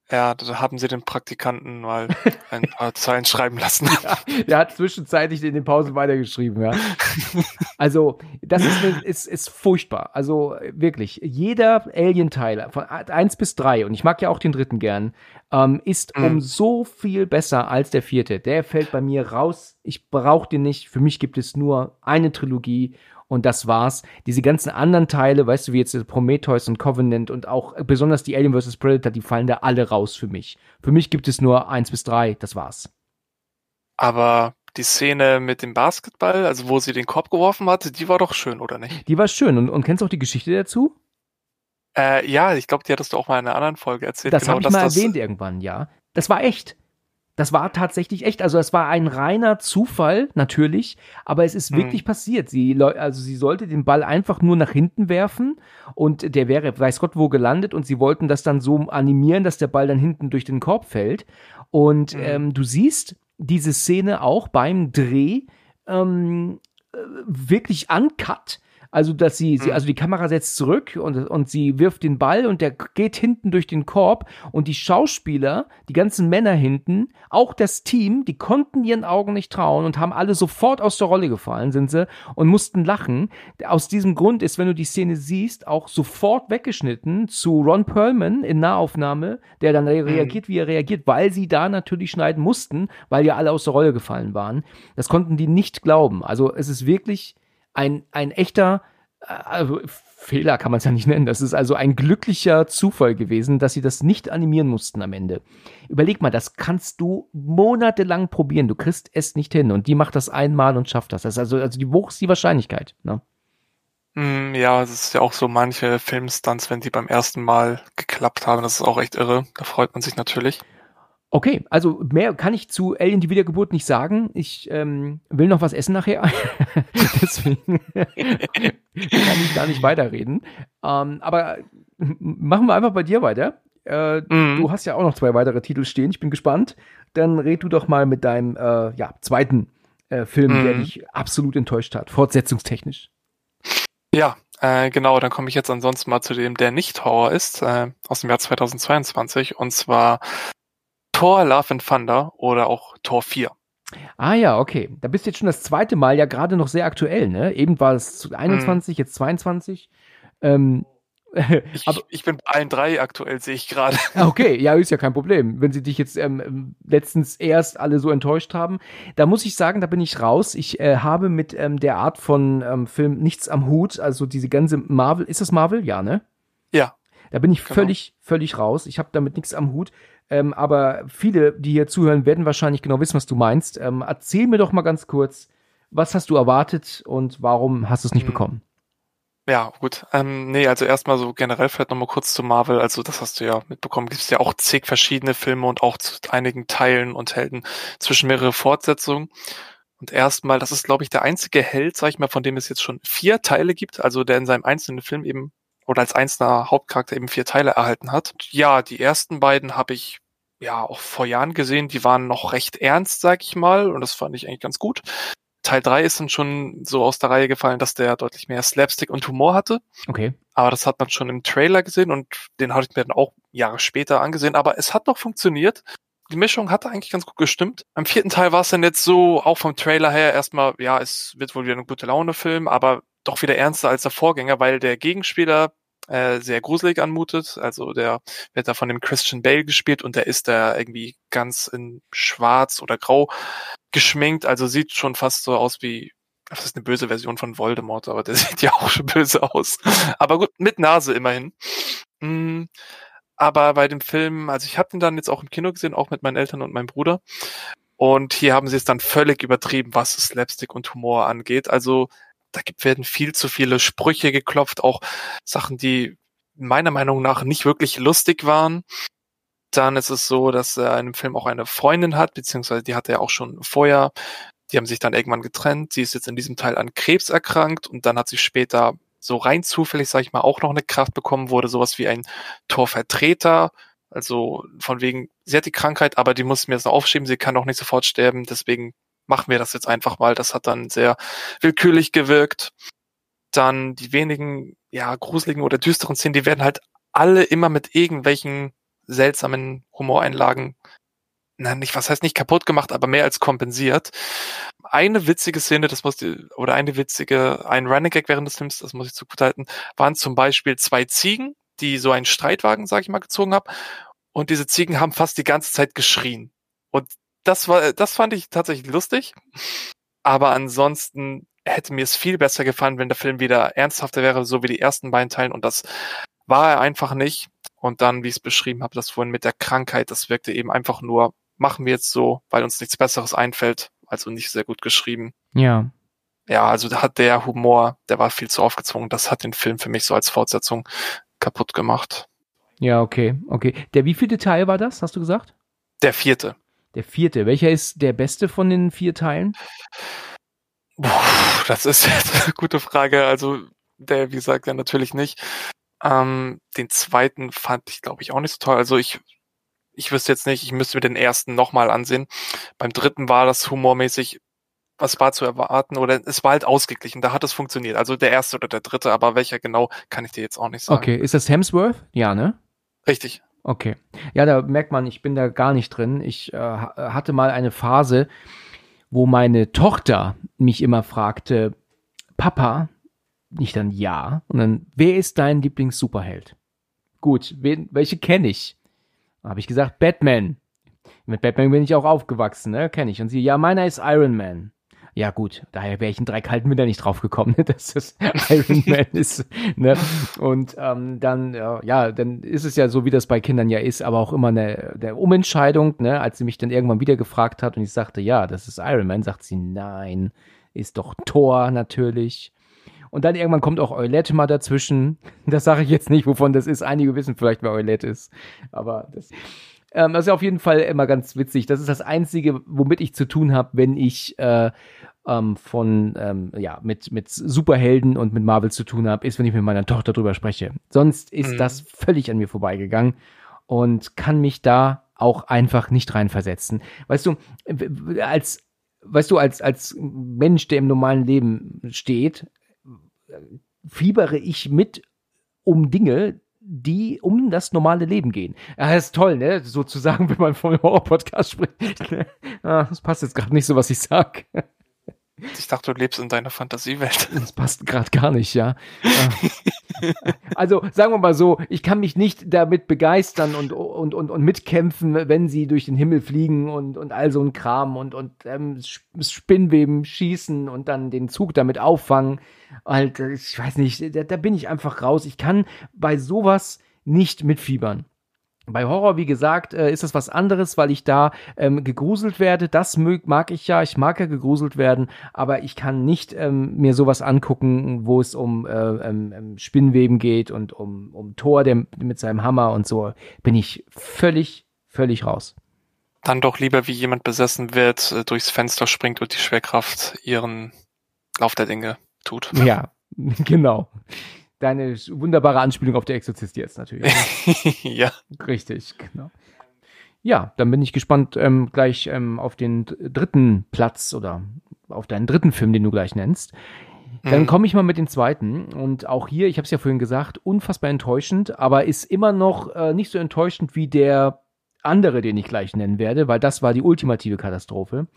Ja, da haben sie den Praktikanten mal *laughs* ein paar Zeilen schreiben lassen.
Ja, der hat zwischenzeitlich in den Pausen weitergeschrieben, ja. *laughs* Also, das ist, ist, ist furchtbar. Also, wirklich, jeder Alien-Teil von eins bis drei und ich mag ja auch den dritten gern, ähm, ist mhm. um so viel besser als der vierte. Der fällt bei mir raus. Ich brauche den nicht. Für mich gibt es nur eine Trilogie und das war's. Diese ganzen anderen Teile, weißt du, wie jetzt Prometheus und Covenant und auch besonders die Alien vs. Predator, die fallen da alle raus für mich. Für mich gibt es nur eins bis drei, das war's.
Aber die Szene mit dem Basketball, also wo sie den Korb geworfen hatte, die war doch schön, oder nicht?
Die war schön. Und, und kennst du auch die Geschichte dazu?
Äh, ja, ich glaube, die hattest du auch mal in einer anderen Folge erzählt.
Das genau, habe ich mal erwähnt irgendwann, ja. Das war echt. Das war tatsächlich echt. Also es war ein reiner Zufall, natürlich, aber es ist mhm. wirklich passiert. Sie, also sie sollte den Ball einfach nur nach hinten werfen und der wäre, weiß Gott, wo gelandet und sie wollten das dann so animieren, dass der Ball dann hinten durch den Korb fällt. Und mhm. ähm, du siehst diese Szene auch beim Dreh ähm, äh, wirklich uncut also, dass sie, sie, mhm. also die Kamera setzt zurück und, und sie wirft den Ball und der geht hinten durch den Korb und die Schauspieler, die ganzen Männer hinten, auch das Team, die konnten ihren Augen nicht trauen und haben alle sofort aus der Rolle gefallen, sind sie, und mussten lachen. Aus diesem Grund ist, wenn du die Szene siehst, auch sofort weggeschnitten zu Ron Perlman in Nahaufnahme, der dann mhm. reagiert, wie er reagiert, weil sie da natürlich schneiden mussten, weil ja alle aus der Rolle gefallen waren. Das konnten die nicht glauben. Also, es ist wirklich, ein, ein echter also Fehler kann man es ja nicht nennen. Das ist also ein glücklicher Zufall gewesen, dass sie das nicht animieren mussten am Ende. Überleg mal, das kannst du monatelang probieren. Du kriegst es nicht hin. Und die macht das einmal und schafft das. Das ist also, also die hoch ist die Wahrscheinlichkeit. Ne?
Mm, ja, es ist ja auch so manche Filmstunts, wenn die beim ersten Mal geklappt haben. Das ist auch echt irre. Da freut man sich natürlich.
Okay, also mehr kann ich zu Alien die Wiedergeburt nicht sagen. Ich ähm, will noch was essen nachher. *laughs* Deswegen kann ich gar nicht weiterreden. Ähm, aber machen wir einfach bei dir weiter. Äh, mhm. Du hast ja auch noch zwei weitere Titel stehen. Ich bin gespannt. Dann red du doch mal mit deinem äh, ja, zweiten äh, Film, mhm. der dich absolut enttäuscht hat, fortsetzungstechnisch.
Ja, äh, genau, dann komme ich jetzt ansonsten mal zu dem, der nicht Horror ist, äh, aus dem Jahr 2022, und zwar Thor Love and Thunder oder auch Thor 4.
Ah ja, okay. Da bist du jetzt schon das zweite Mal ja gerade noch sehr aktuell, ne? Eben war es 21, hm. jetzt 22. Ähm, *laughs*
ich, aber, ich bin bei allen drei aktuell, sehe ich gerade. *laughs*
Okay, ja, ist ja kein Problem. Wenn sie dich jetzt ähm, letztens erst alle so enttäuscht haben, da muss ich sagen, da bin ich raus. Ich äh, habe mit ähm, der Art von ähm, Film nichts am Hut. Also diese ganze Marvel, ist das Marvel? Ja, ne?
Ja.
Da bin ich genau. völlig, völlig raus. Ich habe damit nichts am Hut. Ähm, aber viele, die hier zuhören, werden wahrscheinlich genau wissen, was du meinst. Ähm, erzähl mir doch mal ganz kurz, was hast du erwartet und warum hast du es nicht mhm. bekommen?
Ja, gut. Ähm, nee, also erstmal so generell vielleicht nochmal kurz zu Marvel. Also das hast du ja mitbekommen. Gibt es ja auch zig verschiedene Filme und auch zu einigen Teilen und Helden zwischen mehrere Fortsetzungen. Und erstmal, das ist, glaube ich, der einzige Held, sag ich mal, von dem es jetzt schon vier Teile gibt, also der in seinem einzelnen Film eben oder als einzelner Hauptcharakter eben vier Teile erhalten hat. Ja, die ersten beiden habe ich ja auch vor Jahren gesehen, die waren noch recht ernst, sag ich mal, und das fand ich eigentlich ganz gut. Teil drei ist dann schon so aus der Reihe gefallen, dass der deutlich mehr Slapstick und Humor hatte.
Okay.
Aber das hat man schon im Trailer gesehen und den hatte ich mir dann auch Jahre später angesehen. Aber es hat noch funktioniert. die Mischung hatte eigentlich ganz gut gestimmt. Am vierten Teil war es dann jetzt so, auch vom Trailer her erstmal, ja, es wird wohl wieder ein gute Laune-Film, aber doch wieder ernster als der Vorgänger, weil der Gegenspieler äh, sehr gruselig anmutet. Also der wird da von dem Christian Bale gespielt und der ist da irgendwie ganz in schwarz oder grau geschminkt. Also sieht schon fast so aus wie, das ist eine böse Version von Voldemort, aber der *laughs* sieht ja auch schon böse aus. Aber gut, mit Nase immerhin. Mm, aber bei dem Film, also ich habe den dann jetzt auch im Kino gesehen, auch mit meinen Eltern und meinem Bruder. Und hier haben sie es dann völlig übertrieben, was Slapstick und Humor angeht. Also da gibt, werden viel zu viele Sprüche geklopft, auch Sachen, die meiner Meinung nach nicht wirklich lustig waren. Dann ist es so, dass er in dem Film auch eine Freundin hat, beziehungsweise die hatte er auch schon vorher. Die haben sich dann irgendwann getrennt. Sie ist jetzt in diesem Teil an Krebs erkrankt und dann hat sie später so rein zufällig, sag ich mal, auch noch eine Kraft bekommen, wurde sowas wie ein Torvertreter. Also von wegen, sie hat die Krankheit, aber die muss mir noch aufschieben, sie kann auch nicht sofort sterben, deswegen machen wir das jetzt einfach mal. Das hat dann sehr willkürlich gewirkt. Dann die wenigen, ja, gruseligen oder düsteren Szenen, die werden halt alle immer mit irgendwelchen seltsamen Humoreinlagen, na, nicht, was heißt nicht kaputt gemacht, aber mehr als kompensiert. Eine witzige Szene, das muss oder eine witzige, ein Running Gag während des Films, das muss ich zu gut halten, waren zum Beispiel zwei Ziegen, die so einen Streitwagen, sag ich mal, gezogen haben. Und diese Ziegen haben fast die ganze Zeit geschrien. Und das war, das fand ich tatsächlich lustig. Aber ansonsten hätte mir es viel besser gefallen, wenn der Film wieder ernsthafter wäre, so wie die ersten beiden Teilen. Und das war er einfach nicht. Und dann, wie ich es beschrieben habe, das vorhin mit der Krankheit, das wirkte eben einfach nur, machen wir jetzt so, weil uns nichts Besseres einfällt. Also nicht sehr gut geschrieben.
Ja.
Ja, also da hat der Humor, der war viel zu aufgezwungen. Das hat den Film für mich so als Fortsetzung kaputt gemacht.
Ja, okay, okay. Der wievielte Teil war das, hast du gesagt?
Der vierte.
Der vierte. Welcher ist der beste von den vier Teilen?
Puh, das ist *laughs* jetzt eine gute Frage. Also, der, wie gesagt, ja natürlich nicht. Ähm, den zweiten fand ich, glaube ich, auch nicht so toll. Also ich, ich wüsste jetzt nicht, ich müsste mir den ersten nochmal ansehen. Beim dritten war das humormäßig, was war zu erwarten, oder es war halt ausgeglichen, da hat es funktioniert. Also der erste oder der dritte, aber welcher genau, kann ich dir jetzt auch nicht sagen.
Okay, ist das Hemsworth? Ja, ne?
Richtig.
Okay. Ja, da merkt man, ich bin da gar nicht drin. Ich äh, hatte mal eine Phase, wo meine Tochter mich immer fragte, Papa, nicht dann ja, und dann, wer ist dein Lieblings-Superheld? Gut, wen, welche kenne ich? Habe ich gesagt, Batman. Mit Batman bin ich auch aufgewachsen, ne? Kenne ich. Und sie, ja, meiner ist Iron Man. Ja gut, daher wäre ich in drei kalten Winter nicht drauf gekommen, ne, dass *laughs* das Iron Man ist. Ne? Und ähm, dann, äh, ja, dann ist es ja so, wie das bei Kindern ja ist, aber auch immer eine, eine Umentscheidung. Ne? Als sie mich dann irgendwann wieder gefragt hat und ich sagte, ja, das ist Iron Man, sagt sie, nein, ist doch Thor natürlich. Und dann irgendwann kommt auch Eulette mal dazwischen. *laughs* Das sage ich jetzt nicht, wovon das ist. Einige wissen vielleicht, wer Eulette ist. Aber das, ähm, das ist auf jeden Fall immer ganz witzig. Das ist das Einzige, womit ich zu tun habe, wenn ich äh, ähm, von, ähm, ja, mit, mit Superhelden und mit Marvel zu tun habe, ist, wenn ich mit meiner Tochter drüber spreche. Sonst ist mhm. das völlig an mir vorbeigegangen und kann mich da auch einfach nicht reinversetzen. Weißt du, als, weißt du, als, als Mensch, der im normalen Leben steht, fiebere ich mit um Dinge, die um das normale Leben gehen. Ja, ist toll, ne? Sozusagen, *laughs* wenn man vom Horror-Podcast spricht. ja, *laughs* das passt jetzt gerade nicht so, was ich sag.
Ich dachte, du lebst in deiner Fantasiewelt. *laughs*
Das passt gerade gar nicht, ja. also sagen wir mal so, ich kann mich nicht damit begeistern und, und, und, und mitkämpfen, wenn sie durch den Himmel fliegen und, und all so ein Kram und, und ähm, Spinnweben schießen und dann den Zug damit auffangen. Halt, ich weiß nicht, da, da bin ich einfach raus. Ich kann bei sowas nicht mitfiebern. Bei Horror, wie gesagt, äh, ist das was anderes, weil ich da ähm, gegruselt werde. Das mag, mag ich ja. Ich mag ja gegruselt werden, aber ich kann nicht ähm, mir sowas angucken, wo es um äh, ähm, ähm Spinnweben geht und um, um Thor der, mit seinem Hammer und so. Bin ich völlig, völlig raus.
Dann doch lieber, wie jemand besessen wird, äh, durchs Fenster springt und die Schwerkraft ihren Lauf der Dinge tut.
Ja, *laughs* genau deine wunderbare Anspielung auf der Exorzist jetzt natürlich.
Ne? *laughs* ja.
Richtig, genau. Ja, dann bin ich gespannt ähm, gleich ähm, auf den dritten Platz oder auf deinen dritten Film, den du gleich nennst. Dann mhm. komme ich mal mit dem zweiten. Und auch hier, ich habe es ja vorhin gesagt, unfassbar enttäuschend, aber ist immer noch äh, nicht so enttäuschend wie der andere, den ich gleich nennen werde, weil das war die ultimative Katastrophe.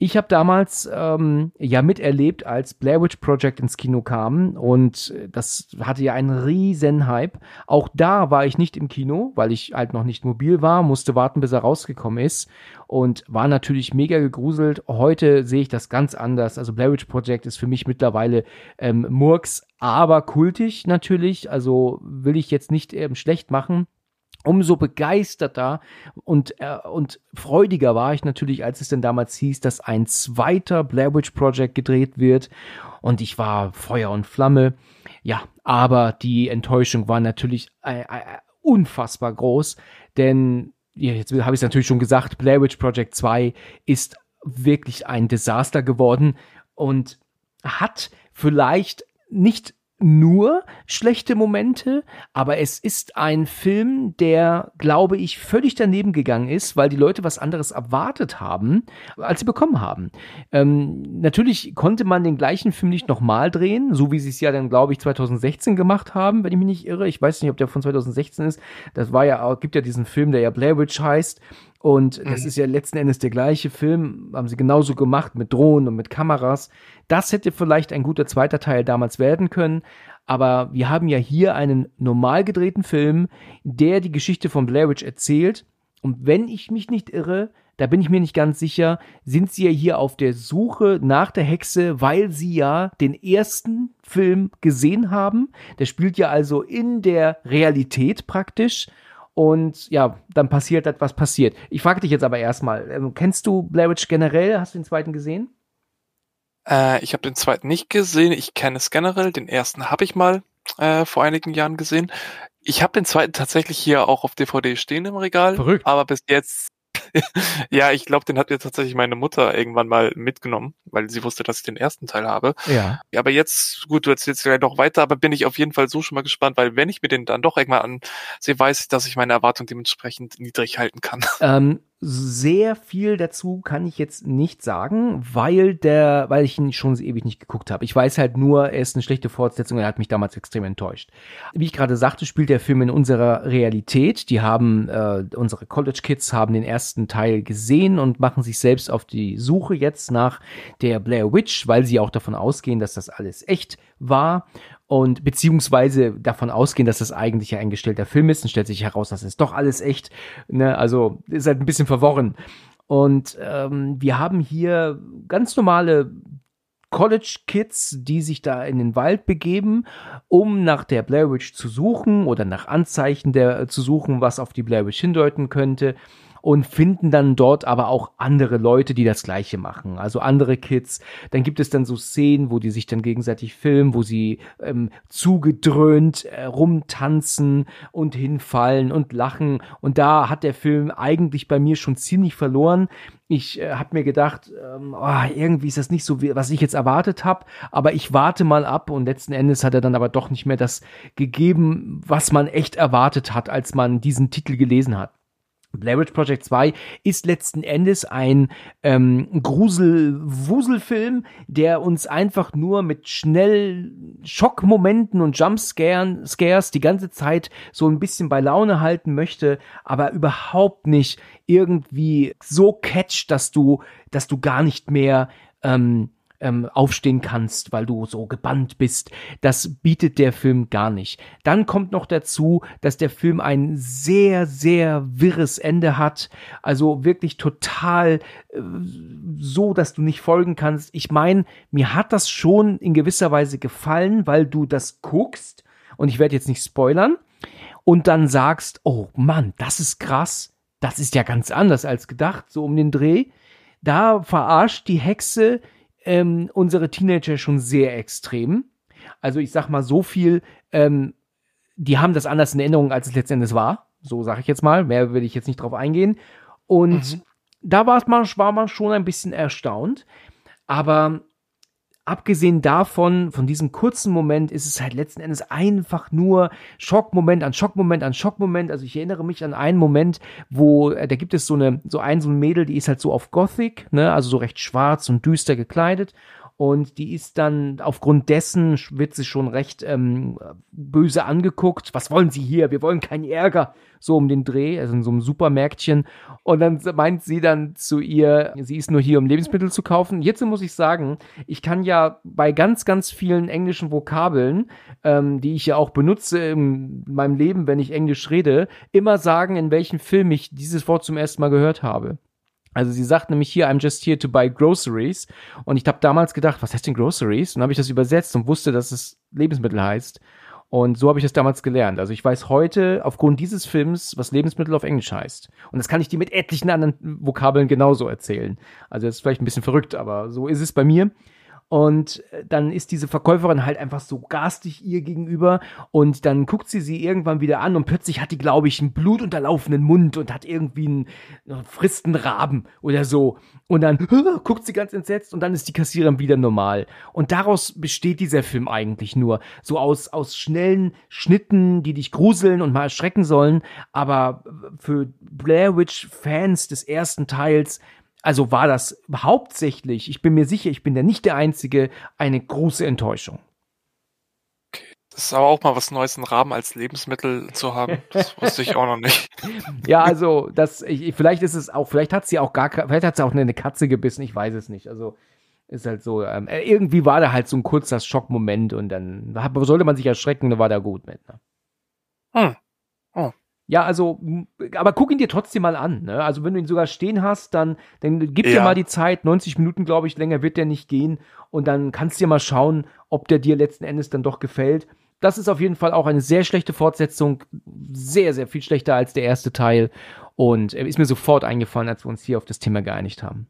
Ich habe damals ähm, ja miterlebt, als Blair Witch Project ins Kino kam und das hatte ja einen riesen Hype. Auch da war ich nicht im Kino, weil ich halt noch nicht mobil war, musste warten, bis er rausgekommen ist und war natürlich mega gegruselt. Heute sehe ich das ganz anders. Also Blair Witch Project ist für mich mittlerweile ähm, Murks, aber kultig natürlich. Also will ich jetzt nicht ähm, schlecht machen umso begeisterter und, äh, und freudiger war ich natürlich, als es denn damals hieß, dass ein zweiter Blair Witch Project gedreht wird. Und ich war Feuer und Flamme. Ja, aber die Enttäuschung war natürlich äh, äh, unfassbar groß, denn jetzt habe ich es natürlich schon gesagt, Blair Witch Project 2 ist wirklich ein Desaster geworden und hat vielleicht nicht nur schlechte Momente, aber es ist ein Film, der, glaube ich, völlig daneben gegangen ist, weil die Leute was anderes erwartet haben, als sie bekommen haben. Ähm, natürlich konnte man den gleichen Film nicht nochmal drehen, so wie sie es ja dann, glaube ich, 2016 gemacht haben, wenn ich mich nicht irre. Ich weiß nicht, ob der von 2016 ist. Das war ja, gibt ja diesen Film, der ja Blair Witch heißt. Und das mhm. ist ja letzten Endes der gleiche Film, haben sie genauso gemacht mit Drohnen und mit Kameras. Das hätte vielleicht ein guter zweiter Teil damals werden können, aber wir haben ja hier einen normal gedrehten Film, der die Geschichte von Blair Witch erzählt. Und wenn ich mich nicht irre, da bin ich mir nicht ganz sicher, sind sie ja hier auf der Suche nach der Hexe, weil sie ja den ersten Film gesehen haben. Der spielt ja also in der Realität praktisch. Und ja, dann passiert das, was passiert. Ich frage dich jetzt aber erstmal, ähm, kennst du Blair Witch generell? Hast du den zweiten gesehen?
Äh, ich habe den zweiten nicht gesehen. Ich kenne es generell. Den ersten habe ich mal äh, vor einigen Jahren gesehen. Ich habe den zweiten tatsächlich hier auch auf DVD stehen im Regal.
Verrückt.
Aber bis jetzt *laughs* ja, ich glaube, den hat mir tatsächlich meine Mutter irgendwann mal mitgenommen, weil sie wusste, dass ich den ersten Teil habe.
Ja.
Aber jetzt, gut, du erzählst gleich noch weiter, aber bin ich auf jeden Fall so schon mal gespannt, weil wenn ich mir den dann doch irgendwann ansehe, weiß ich, dass ich meine Erwartung dementsprechend niedrig halten kann.
Ähm, sehr viel dazu kann ich jetzt nicht sagen, weil der, weil ich ihn schon ewig nicht geguckt habe. Ich weiß halt nur, er ist eine schlechte Fortsetzung, er hat mich damals extrem enttäuscht. Wie ich gerade sagte, spielt der Film in unserer Realität. Die haben, äh, unsere College Kids haben den ersten Teil gesehen und machen sich selbst auf die Suche jetzt nach der Blair Witch, weil sie auch davon ausgehen, dass das alles echt war und beziehungsweise davon ausgehen, dass das eigentlich ein eingestellter Film ist und stellt sich heraus, dass es doch alles echt. Ne? Also ist halt ein bisschen verworren. Und ähm, wir haben hier ganz normale College Kids, die sich da in den Wald begeben, um nach der Blair Witch zu suchen oder nach Anzeichen der, zu suchen, was auf die Blair Witch hindeuten könnte und finden dann dort aber auch andere Leute, die das Gleiche machen. Also andere Kids. Dann gibt es dann so Szenen, wo die sich dann gegenseitig filmen, wo sie ähm, zugedröhnt äh, rumtanzen und hinfallen und lachen. Und da hat der Film eigentlich bei mir schon ziemlich verloren. Ich äh, habe mir gedacht, ähm, oh, irgendwie ist das nicht so, was ich jetzt erwartet habe, aber ich warte mal ab und letzten Endes hat er dann aber doch nicht mehr das gegeben, was man echt erwartet hat, als man diesen Titel gelesen hat. Blair Witch Project 2 ist letzten Endes ein ähm, Grusel-Wuselfilm, der uns einfach nur mit schnell Schockmomenten und Jumpscares die ganze Zeit so ein bisschen bei Laune halten möchte, aber überhaupt nicht irgendwie so catcht, dass du, dass du gar nicht mehr ähm, ähm, aufstehen kannst, weil du so gebannt bist. Das bietet der Film gar nicht. Dann kommt noch dazu, dass der Film ein sehr, sehr wirres Ende hat. Also wirklich total äh, so, dass du nicht folgen kannst. Ich meine, mir hat das schon in gewisser Weise gefallen, weil du das guckst und ich werde jetzt nicht spoilern und dann sagst, oh Mann, das ist krass. Das ist ja ganz anders als gedacht, so um den Dreh. Da verarscht die Hexe ähm, unsere Teenager schon sehr extrem. Also ich sag mal so viel, ähm, die haben das anders in Erinnerung, als es letztendlich war. So sage ich jetzt mal. Mehr will ich jetzt nicht drauf eingehen. Und mhm. da war man, war man schon ein bisschen erstaunt. Aber abgesehen davon, von diesem kurzen Moment, ist es halt letzten Endes einfach nur Schockmoment an Schockmoment an Schockmoment. Also ich erinnere mich an einen Moment, wo, äh, da gibt es so eine, so ein, so ein Mädel, die ist halt so auf Gothic, ne, also so recht schwarz und düster gekleidet. Und die ist dann aufgrund dessen wird sie schon recht ähm, böse angeguckt. Was wollen Sie hier? Wir wollen keinen Ärger. So um den Dreh, also in so einem Supermärktchen. Und dann meint sie dann zu ihr, sie ist nur hier, um Lebensmittel zu kaufen. Jetzt muss ich sagen, ich kann ja bei ganz, ganz vielen englischen Vokabeln, ähm, die ich ja auch benutze in meinem Leben, wenn ich Englisch rede, immer sagen, in welchem Film ich dieses Wort zum ersten Mal gehört habe. Also sie sagt nämlich hier, I'm just here to buy groceries. Und ich habe damals gedacht, was heißt denn groceries? Und habe ich das übersetzt und wusste, dass es Lebensmittel heißt. Und so habe ich das damals gelernt. Also ich weiß heute aufgrund dieses Films, was Lebensmittel auf Englisch heißt. Und das kann ich dir mit etlichen anderen Vokabeln genauso erzählen. Also das ist vielleicht ein bisschen verrückt, aber so ist es bei mir. Und äh, dann ist diese Verkäuferin halt einfach so garstig ihr gegenüber und dann guckt sie sie irgendwann wieder an und plötzlich hat die, glaube ich, einen blutunterlaufenden Mund und hat irgendwie einen, einen fristen Raben oder so. Und dann *laughs* guckt sie ganz entsetzt und dann ist die Kassiererin wieder normal. Und daraus besteht dieser Film eigentlich nur. So aus, aus schnellen Schnitten, die dich gruseln und mal erschrecken sollen. Aber für Blair Witch Fans des ersten Teils also war das hauptsächlich, ich bin mir sicher, ich bin da nicht der Einzige, eine große Enttäuschung.
Das ist aber auch mal was Neues, einen Rahmen als Lebensmittel zu haben. Das *laughs* wusste ich auch noch nicht.
ja, also das, ich, vielleicht ist es auch, vielleicht hat sie auch gar, vielleicht hat sie auch eine Katze gebissen, ich weiß es nicht. Also ist halt so, ähm, äh, irgendwie war da halt so ein kurzer Schockmoment und dann sollte man sich erschrecken, dann war da gut mit. Ne? Hm. Ja, also, aber guck ihn dir trotzdem mal an. Ne? Also, wenn du ihn sogar stehen hast, dann, dann gib ja. dir mal die Zeit. 90 Minuten, glaube ich, länger wird der nicht gehen. Und dann kannst du dir mal schauen, ob der dir letzten Endes dann doch gefällt. Das ist auf jeden Fall auch eine sehr schlechte Fortsetzung. Sehr, sehr viel schlechter als der erste Teil. Und er ist mir sofort eingefallen, als wir uns hier auf das Thema geeinigt haben.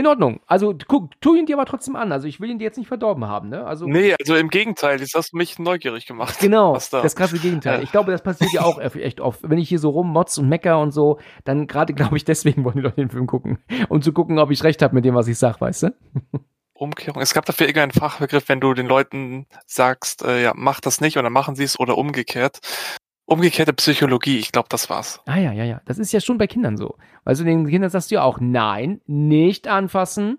In Ordnung. Also guck, tu ihn dir aber trotzdem an. Also ich will ihn dir jetzt nicht verdorben haben, ne? Also
Nee, also im Gegenteil, jetzt hast du mich neugierig gemacht.
Genau, da. das krasse Gegenteil. *laughs* Ich glaube, das passiert ja auch *laughs* echt oft. Wenn ich hier so rummotz und mecker und so, dann gerade glaube ich, deswegen wollen die Leute den Film gucken. Um zu gucken, ob ich recht habe mit dem, was ich sag, weißt du?
Umkehrung. Es gab dafür irgendeinen Fachbegriff, wenn du den Leuten sagst, äh, ja, mach das nicht und dann machen sie es oder umgekehrt. Umgekehrte Psychologie, ich glaube, das war's.
Ah ja, ja, ja. Das ist ja schon bei Kindern so. Also den Kindern sagst du ja auch, nein, nicht anfassen.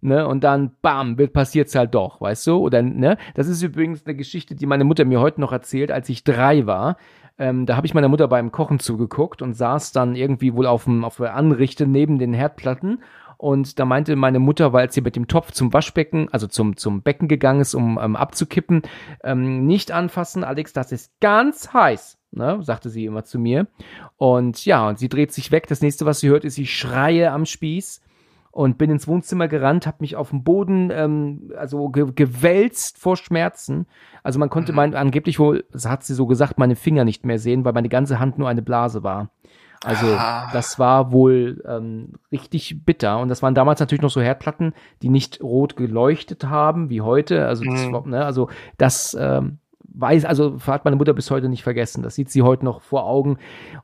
Ne, und dann, bam, wird passiert's halt doch, weißt du? Oder, ne? Das ist übrigens eine Geschichte, die meine Mutter mir heute noch erzählt, als ich drei war. Ähm, da habe ich meiner Mutter beim Kochen zugeguckt und saß dann irgendwie wohl auf dem auf der Anrichte neben den Herdplatten und da meinte meine Mutter, weil sie mit dem Topf zum Waschbecken, also zum, zum Becken gegangen ist, um ähm, abzukippen, ähm, nicht anfassen, Alex, das ist ganz heiß ne, sagte sie immer zu mir. Und ja, und sie dreht sich weg. Das nächste, was sie hört, ist, ich schreie am Spieß und bin ins Wohnzimmer gerannt, habe mich auf dem Boden ähm, also ge gewälzt vor Schmerzen. Also man konnte mhm. mein angeblich wohl, das hat sie so gesagt, meine Finger nicht mehr sehen, weil meine ganze Hand nur eine Blase war. Also ah. das war wohl ähm, richtig bitter und das waren damals natürlich noch so Herdplatten, die nicht rot geleuchtet haben wie heute. Also das, mhm. ne, also das ähm, weiß, also hat meine Mutter bis heute nicht vergessen. Das sieht sie heute noch vor Augen.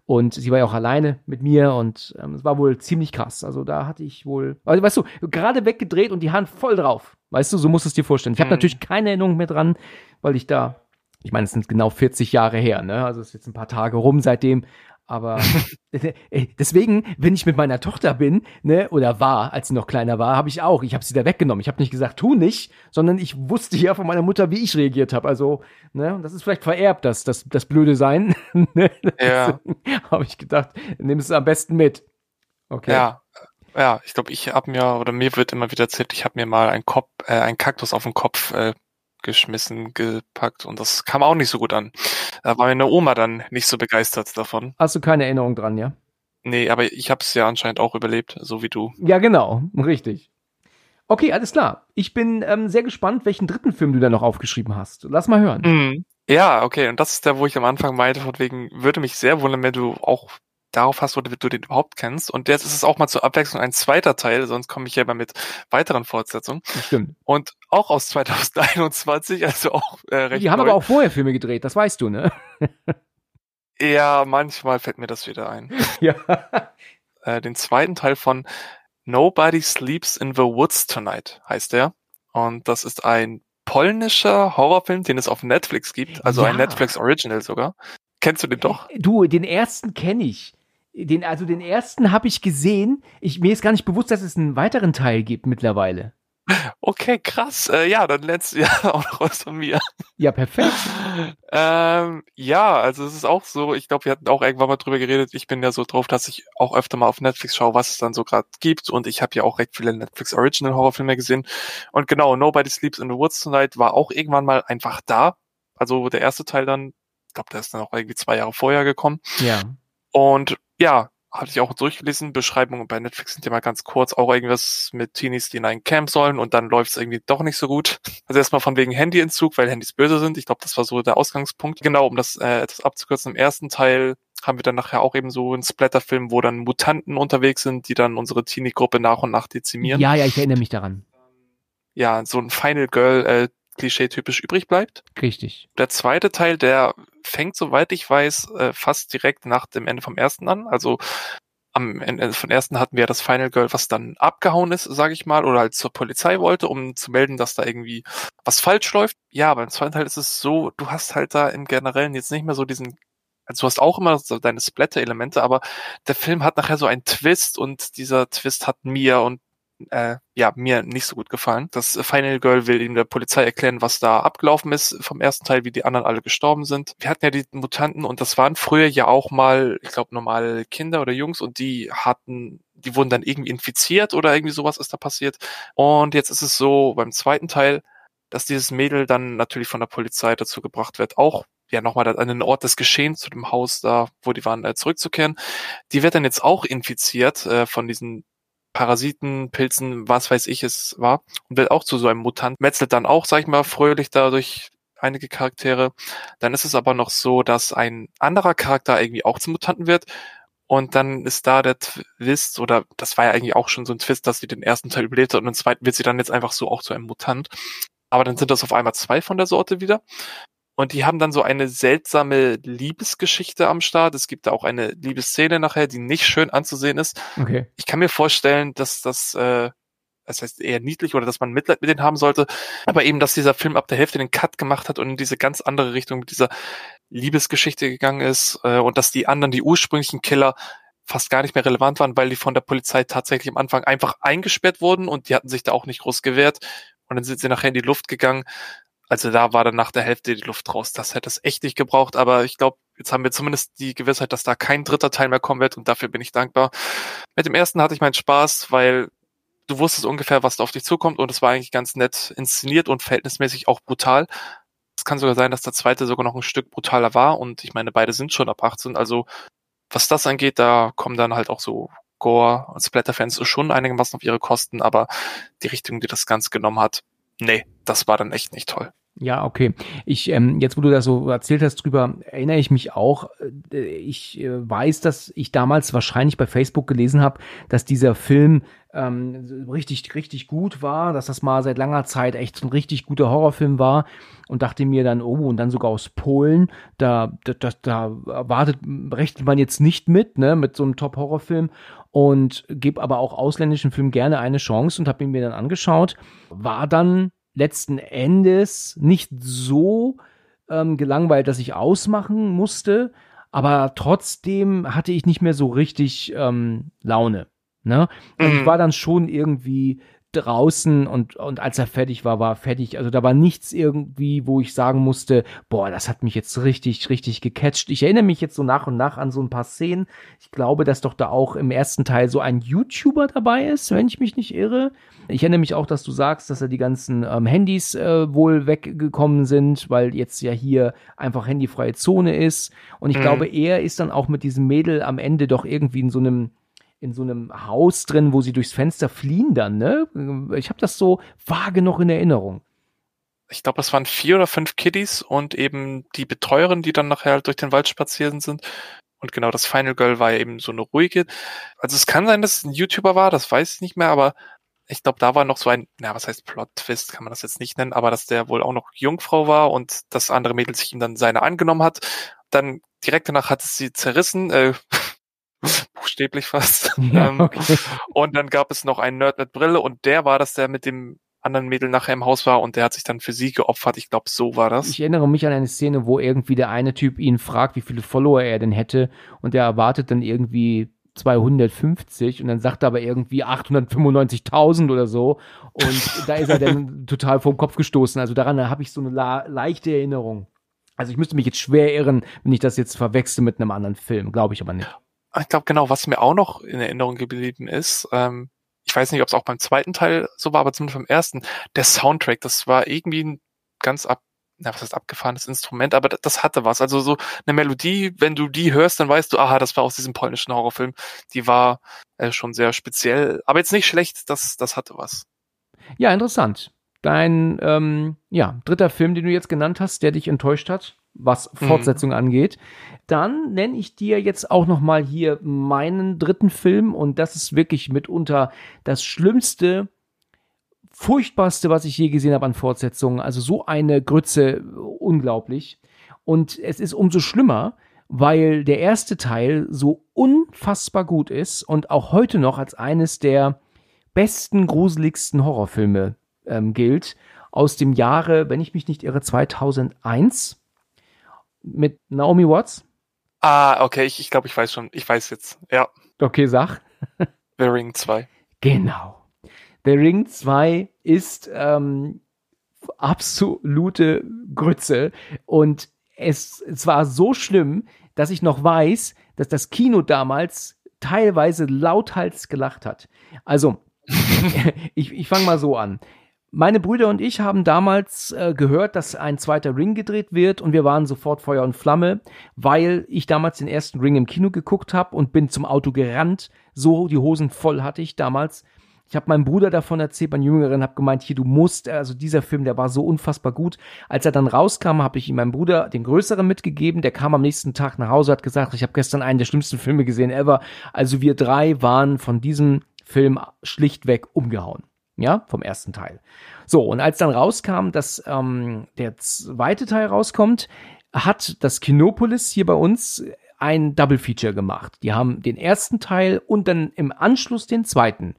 Und sie war ja auch alleine mit mir und ähm, es war wohl ziemlich krass. Also da hatte ich wohl, also weißt du, gerade weggedreht und die Hand voll drauf. Weißt du, so musst du es dir vorstellen. Ich habe mhm. natürlich keine Erinnerung mehr dran, weil ich da, ich meine, es sind genau 40 Jahre her, ne? Also es ist jetzt ein paar Tage rum seitdem. Aber *laughs* deswegen, wenn ich mit meiner Tochter bin, ne, oder war, als sie noch kleiner war, habe ich auch, ich habe sie da weggenommen. Ich habe nicht gesagt, tu nicht, sondern ich wusste ja von meiner Mutter, wie ich reagiert habe. Also, ne, das ist vielleicht vererbt, das, das, das blöde Sein. *laughs* ne?
Ja.
habe ich gedacht, nimm es am besten mit.
Okay. Ja. Ja, ich glaube, ich habe mir, oder mir wird immer wieder erzählt, ich habe mir mal einen Kopf, äh, einen Kaktus auf den Kopf äh, geschmissen, gepackt und das kam auch nicht so gut an. Da war meine Oma dann nicht so begeistert davon.
Hast du keine Erinnerung dran, ja?
Nee, aber ich habe es ja anscheinend auch überlebt, so wie du.
Ja, genau, richtig. Okay, alles klar. Ich bin ähm, sehr gespannt, welchen dritten Film du da noch aufgeschrieben hast. Lass mal hören.
Mhm. Ja, okay. Und das ist der, wo ich am Anfang meinte, von wegen, würde mich sehr wundern, wenn du auch darauf hast, wo du den überhaupt kennst. Und jetzt ist es auch mal zur Abwechslung ein zweiter Teil, sonst komme ich ja immer mit weiteren Fortsetzungen.
Stimmt.
Und auch aus 2021, *laughs* also auch äh, recht
Die haben neu. aber auch vorher Filme gedreht, das weißt du, ne? *laughs*
ja, manchmal fällt mir das wieder ein. *laughs*
ja.
Äh, den zweiten Teil von Nobody Sleeps in the Woods Tonight heißt der. Und das ist ein polnischer Horrorfilm, den es auf Netflix gibt, also ja. ein Netflix Original sogar. Kennst du den doch?
Du, den ersten kenne ich. Den, also den ersten habe ich gesehen. Ich, mir ist gar nicht bewusst, dass es einen weiteren Teil gibt mittlerweile.
Okay, krass. Äh, ja, dann lernst du ja *laughs* auch noch was von mir.
Ja, perfekt. *laughs*
ähm, ja, also es ist auch so, ich glaube, wir hatten auch irgendwann mal drüber geredet, ich bin ja so drauf, dass ich auch öfter mal auf Netflix schaue, was es dann so gerade gibt und ich habe ja auch recht viele Netflix Original Horrorfilme gesehen und genau, Nobody Sleeps in the Woods Tonight war auch irgendwann mal einfach da, also der erste Teil dann, ich glaube, der ist dann auch irgendwie zwei Jahre vorher gekommen.
Ja.
Und ja, hatte ich auch durchgelesen, Beschreibungen bei Netflix sind ja mal ganz kurz, auch irgendwas mit Teenies, die in ein Camp sollen und dann läuft es irgendwie doch nicht so gut. Also erstmal von wegen Handyentzug, weil Handys böse sind. Ich glaube, das war so der Ausgangspunkt. Genau, um das äh, etwas abzukürzen, im ersten Teil haben wir dann nachher auch eben so einen Splatterfilm, wo dann Mutanten unterwegs sind, die dann unsere Teenie-Gruppe nach und nach dezimieren.
Ja, ja, ich erinnere mich daran.
Ja, so ein Final Girl äh, Klischee-typisch übrig bleibt.
Richtig.
Der zweite Teil, der fängt, soweit ich weiß, äh, fast direkt nach dem Ende vom ersten an. Also am Ende von ersten hatten wir das Final Girl, was dann abgehauen ist, sage ich mal, oder halt zur Polizei wollte, um zu melden, dass da irgendwie was falsch läuft. Ja, beim zweiten Teil ist es so, du hast halt da im Generellen jetzt nicht mehr so diesen also du hast auch immer so deine Splatter-Elemente, aber der Film hat nachher so einen Twist und dieser Twist hat mir und äh, ja, mir nicht so gut gefallen. Das Final Girl will ihm der Polizei erklären, was da abgelaufen ist vom ersten Teil, wie die anderen alle gestorben sind. Wir hatten ja die Mutanten und das waren früher ja auch mal, ich glaube, normale Kinder oder Jungs und die hatten, die wurden dann irgendwie infiziert oder irgendwie sowas ist da passiert. Und jetzt ist es so beim zweiten Teil, dass dieses Mädel dann natürlich von der Polizei dazu gebracht wird, auch ja nochmal an den Ort des Geschehens zu dem Haus da, wo die waren, äh, zurückzukehren. Die wird dann jetzt auch infiziert äh, von diesen Parasiten, Pilzen, was weiß ich es war und wird auch zu so einem Mutant, metzelt dann auch, sag ich mal, fröhlich dadurch einige Charaktere. Dann ist es aber noch so, dass ein anderer Charakter irgendwie auch zum Mutanten wird. Und dann ist da der Twist, oder das war ja eigentlich auch schon so ein Twist, dass sie den ersten Teil überlebt hat und den zweiten wird sie dann jetzt einfach so auch zu einem Mutant. Aber dann sind das auf einmal zwei von der Sorte wieder. Und die haben dann so eine seltsame Liebesgeschichte am Start. Es gibt da auch eine Liebesszene nachher, die nicht schön anzusehen ist.
Okay.
Ich kann mir vorstellen, dass das, äh, das heißt eher niedlich oder dass man Mitleid mit denen haben sollte. Aber eben, dass dieser Film ab der Hälfte den Cut gemacht hat und in diese ganz andere Richtung mit dieser Liebesgeschichte gegangen ist äh, und dass die anderen, die ursprünglichen Killer, fast gar nicht mehr relevant waren, weil die von der Polizei tatsächlich am Anfang einfach eingesperrt wurden und die hatten sich da auch nicht groß gewehrt. Und dann sind sie nachher in die Luft gegangen. Also da war dann nach der Hälfte die Luft raus. Das hätte es echt nicht gebraucht, aber ich glaube, jetzt haben wir zumindest die Gewissheit, dass da kein dritter Teil mehr kommen wird und dafür bin ich dankbar. Mit dem ersten hatte ich meinen Spaß, weil du wusstest ungefähr, was da auf dich zukommt und es war eigentlich ganz nett inszeniert und verhältnismäßig auch brutal. Es kann sogar sein, dass der zweite sogar noch ein Stück brutaler war und ich meine, beide sind schon ab 18, also was das angeht, da kommen dann halt auch so Gore und Splatter-Fans schon einigermaßen auf ihre Kosten, aber die Richtung, die das Ganze genommen hat, nee, das war dann echt nicht toll.
Ja, okay. Ich ähm, jetzt, wo du das so erzählt hast drüber, erinnere ich mich auch. Äh, ich äh, weiß, dass ich damals wahrscheinlich bei Facebook gelesen habe, dass dieser Film ähm, richtig, richtig gut war, dass das mal seit langer Zeit echt ein richtig guter Horrorfilm war und dachte mir dann, oh, und dann sogar aus Polen, da, da, da, da wartet, rechnet man jetzt nicht mit, ne, mit so einem Top-Horrorfilm und gebe aber auch ausländischen Filmen gerne eine Chance und habe ihn mir dann angeschaut. War dann letzten Endes nicht so ähm, gelangweilt, dass ich ausmachen musste, aber trotzdem hatte ich nicht mehr so richtig ähm, Laune. Ne? Also ich war dann schon irgendwie draußen und, und als er fertig war, war er fertig. Also da war nichts irgendwie, wo ich sagen musste, boah, das hat mich jetzt richtig, richtig gecatcht. Ich erinnere mich jetzt so nach und nach an so ein paar Szenen. Ich glaube, dass doch da auch im ersten Teil so ein YouTuber dabei ist, wenn ich mich nicht irre. Ich erinnere mich auch, dass du sagst, dass er die ganzen ähm, Handys äh, wohl weggekommen sind, weil jetzt ja hier einfach handyfreie Zone ist. Und ich mhm. glaube, er ist dann auch mit diesem Mädel am Ende doch irgendwie in so einem in so einem Haus drin, wo sie durchs Fenster fliehen dann, ne? Ich habe das so vage noch in Erinnerung.
Ich glaube, es waren vier oder fünf Kiddies und eben die Betreuerin, die dann nachher halt durch den Wald spazieren sind. Und genau, das Final Girl war ja eben so eine ruhige. Also es kann sein, dass es ein YouTuber war, das weiß ich nicht mehr, aber ich glaube, da war noch so ein, na, was heißt Plot-Twist, kann man das jetzt nicht nennen, aber dass der wohl auch noch Jungfrau war und das andere Mädel sich ihm dann seine angenommen hat. Dann direkt danach hat es sie zerrissen, äh, *laughs* buchstäblich fast. *laughs* Ähm. Und dann gab es noch einen Nerd mit Brille und der war das, der mit dem anderen Mädel nachher im Haus war und der hat sich dann für sie geopfert. Ich glaube, so war das.
Ich erinnere mich an eine Szene, wo irgendwie der eine Typ ihn fragt, wie viele Follower er denn hätte und er erwartet dann irgendwie 250 und dann sagt er aber irgendwie 895.000 oder so und *laughs* da ist er dann total vom Kopf gestoßen. Also daran habe ich so eine leichte Erinnerung. Also ich müsste mich jetzt schwer irren, wenn ich das jetzt verwechsel mit einem anderen Film, glaube ich aber nicht.
Ich glaube genau, was mir auch noch in Erinnerung geblieben ist, ähm, ich weiß nicht, ob es auch beim zweiten Teil so war, aber zumindest beim ersten, der Soundtrack, das war irgendwie ein ganz ab, na, was heißt abgefahrenes Instrument, aber das hatte was. Also so eine Melodie, wenn du die hörst, dann weißt du, aha, das war aus diesem polnischen Horrorfilm. Die war äh, schon sehr speziell, aber jetzt nicht schlecht, das, das hatte was.
Ja, interessant. Dein ähm, ja, dritter Film, den du jetzt genannt hast, der dich enttäuscht hat, was mhm. Fortsetzung mhm. angeht. Dann nenne ich dir jetzt auch noch mal hier meinen dritten Film und das ist wirklich mitunter das schlimmste, furchtbarste, was ich je gesehen habe an Fortsetzungen. Also so eine Grütze, unglaublich. Und es ist umso schlimmer, weil der erste Teil so unfassbar gut ist und auch heute noch als eines der besten, gruseligsten Horrorfilme ähm, gilt. Aus dem Jahre, wenn ich mich nicht irre, 2001 mit Naomi Watts.
Ah, okay, ich, ich glaube, ich weiß schon. Ich weiß jetzt, ja.
Okay, sag. *laughs*
The Ring 2.
Genau. The Ring 2 ist ähm, absolute Grütze und es, es war so schlimm, dass ich noch weiß, dass das Kino damals teilweise lauthals gelacht hat. Also, *laughs* *laughs* ich, ich fange mal so an. Meine Brüder und ich haben damals äh, gehört, dass ein zweiter Ring gedreht wird und wir waren sofort Feuer und Flamme, weil ich damals den ersten Ring im Kino geguckt habe und bin zum Auto gerannt. So die Hosen voll hatte ich damals. Ich habe meinem Bruder davon erzählt, mein Jüngeren, habe gemeint, hier du musst, also dieser Film, der war so unfassbar gut. Als er dann rauskam, habe ich ihm meinem Bruder den größeren mitgegeben. Der kam am nächsten Tag nach Hause, hat gesagt, ich habe gestern einen der schlimmsten Filme gesehen ever. Also wir drei waren von diesem Film schlichtweg umgehauen ja, vom ersten Teil. So, und als dann rauskam, dass ähm, der zweite Teil rauskommt, hat das Kinopolis hier bei uns ein Double Feature gemacht. Die haben den ersten Teil und dann im Anschluss den zweiten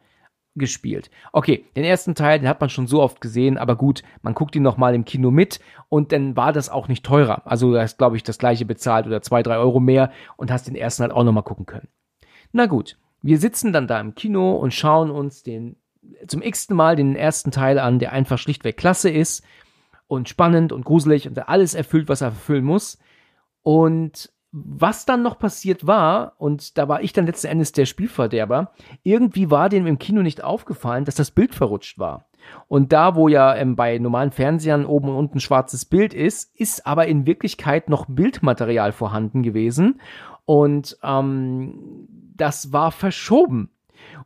gespielt. Okay, den ersten Teil, den hat man schon so oft gesehen, aber gut, man guckt ihn nochmal im Kino mit und dann war das auch nicht teurer. Also du hast, glaube ich, das gleiche bezahlt oder zwei, drei Euro mehr und hast den ersten halt auch nochmal gucken können. Na gut, wir sitzen dann da im Kino und schauen uns den zum x-ten Mal den ersten Teil an, der einfach schlichtweg klasse ist und spannend und gruselig und alles erfüllt, was er erfüllen muss. Und was dann noch passiert war, und da war ich dann letzten Endes der Spielverderber, irgendwie war dem im Kino nicht aufgefallen, dass das Bild verrutscht war. Und da, wo ja ähm, bei normalen Fernsehern oben und unten schwarzes Bild ist, ist aber in Wirklichkeit noch Bildmaterial vorhanden gewesen. Und ähm, das war verschoben.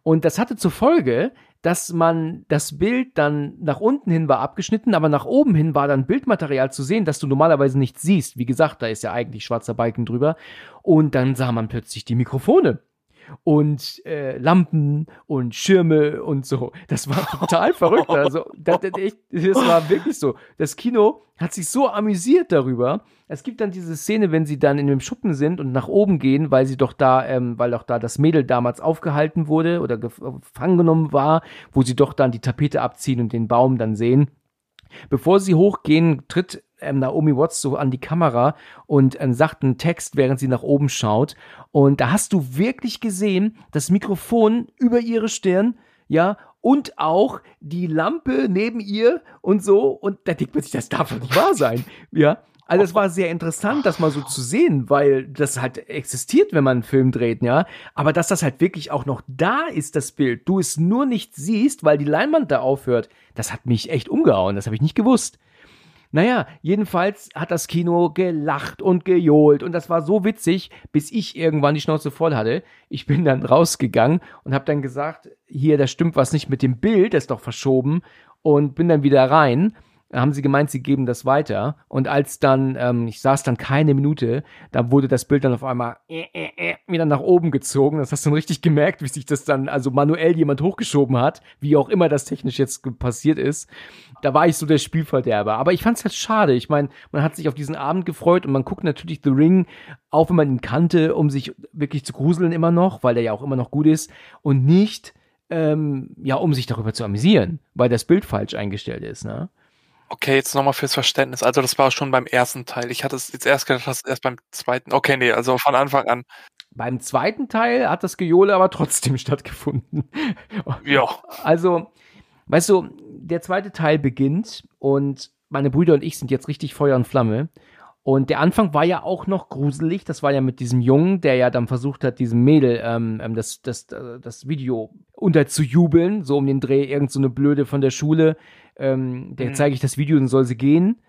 Und das hatte zur Folge, dass man das Bild dann nach unten hin war abgeschnitten, aber nach oben hin war dann Bildmaterial zu sehen, das du normalerweise nicht siehst. Wie gesagt, da ist ja eigentlich schwarzer Balken drüber. Und dann sah man plötzlich die Mikrofone und äh, Lampen und Schirme und so. Das war total *laughs* verrückt. Also, das, das, echt, das war wirklich so. Das Kino hat sich so amüsiert darüber. Es gibt dann diese Szene, wenn sie dann in dem Schuppen sind und nach oben gehen, weil sie doch da, ähm, weil auch da das Mädel damals aufgehalten wurde oder gefangen genommen war, wo sie doch dann die Tapete abziehen und den Baum dann sehen. Bevor sie hochgehen, tritt ähm, Naomi Watts so an die Kamera und ähm, sagt einen Text, während sie nach oben schaut. Und da hast du wirklich gesehen, das Mikrofon über ihre Stirn, ja, und auch die Lampe neben ihr und so. Und da denkt man sich, das darf doch nicht wahr sein, ja. Also es war sehr interessant, das mal so zu sehen, weil das halt existiert, wenn man einen Film dreht, ja. Aber dass das halt wirklich auch noch da ist, das Bild, du es nur nicht siehst, weil die Leinwand da aufhört, das hat mich echt umgehauen, das habe ich nicht gewusst. Naja, jedenfalls hat das Kino gelacht und gejohlt und das war so witzig, bis ich irgendwann die Schnauze voll hatte. Ich bin dann rausgegangen und habe dann gesagt, hier, da stimmt was nicht mit dem Bild, das ist doch verschoben und bin dann wieder rein haben sie gemeint, sie geben das weiter. Und als dann, ähm, ich saß dann keine Minute, da wurde das Bild dann auf einmal äh, äh, äh, wieder nach oben gezogen. Das hast du dann richtig gemerkt, wie sich das dann also manuell jemand hochgeschoben hat, wie auch immer das technisch jetzt passiert ist. Da war ich so der Spielverderber. Aber ich fand es halt schade. Ich meine, man hat sich auf diesen Abend gefreut und man guckt natürlich The Ring, auch wenn man ihn kannte, um sich wirklich zu gruseln immer noch, weil der ja auch immer noch gut ist und nicht ähm, ja, um sich darüber zu amüsieren, weil das Bild falsch eingestellt ist, ne?
Okay, jetzt nochmal fürs Verständnis. Also das war schon beim ersten Teil. Ich hatte es jetzt erst gedacht, dass erst beim zweiten. Okay, nee, also von Anfang an.
Beim zweiten Teil hat das Gejohle aber trotzdem *laughs* stattgefunden.
Ja.
Also, weißt du, der zweite Teil beginnt und meine Brüder und ich sind jetzt richtig Feuer und Flamme. Und der Anfang war ja auch noch gruselig. Das war ja mit diesem Jungen, der ja dann versucht hat, diesem Mädel ähm, ähm das, das, äh, das Video unterzujubeln, so um den Dreh, irgend so eine Blöde von der Schule. Ähm, der mhm. zeige ich das Video und soll sie gehen.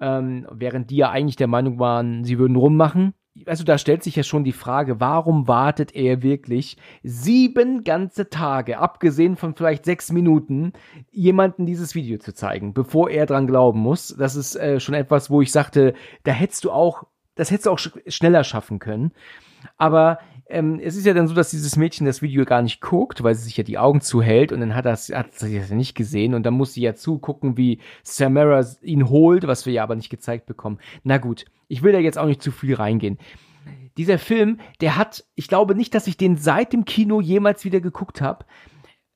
Ähm, während die ja eigentlich der Meinung waren, sie würden rummachen also da stellt sich ja schon die Frage, warum wartet er wirklich sieben ganze Tage, abgesehen von vielleicht sechs Minuten, jemanden dieses Video zu zeigen, bevor er dran glauben muss. Das ist äh, schon etwas, wo ich sagte, da hättest du auch, das hättest du auch sch schneller schaffen können. Aber ähm, es ist ja dann so, dass dieses Mädchen das Video gar nicht guckt, weil sie sich ja die Augen zuhält und dann hat, das, hat sie das ja nicht gesehen und dann muss sie ja zugucken, wie Samara ihn holt, was wir ja aber nicht gezeigt bekommen. Na gut, ich will da jetzt auch nicht zu viel reingehen. Dieser Film, der hat, ich glaube nicht, dass ich den seit dem Kino jemals wieder geguckt habe.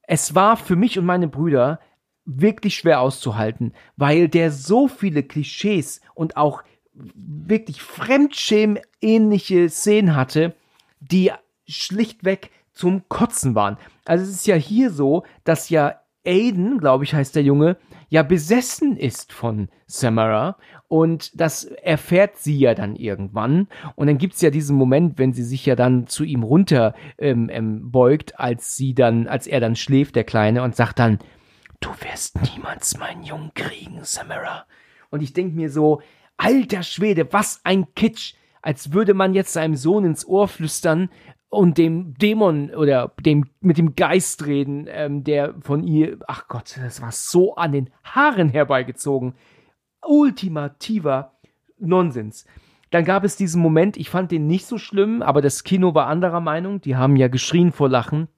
Es war für mich und meine Brüder wirklich schwer auszuhalten, weil der so viele Klischees und auch wirklich Fremdschämen-ähnliche Szenen hatte, die schlichtweg zum Kotzen waren. Also es ist ja hier so, dass ja Aiden, glaube ich, heißt der Junge, ja besessen ist von Samara und das erfährt sie ja dann irgendwann und dann gibt's ja diesen Moment, wenn sie sich ja dann zu ihm runter ähm, ähm, beugt, als sie dann, als er dann schläft, der Kleine, und sagt dann, du wirst niemals meinen Jungen kriegen, Samara. Und ich denk mir so, alter Schwede, was ein Kitsch als würde man jetzt seinem Sohn ins Ohr flüstern und dem Dämon oder dem mit dem Geist reden, ähm, der von ihr, ach Gott, das war so an den Haaren herbeigezogen. Ultimativer Nonsens. Dann gab es diesen Moment, ich fand den nicht so schlimm, aber das Kino war anderer Meinung. Die haben ja geschrien vor Lachen,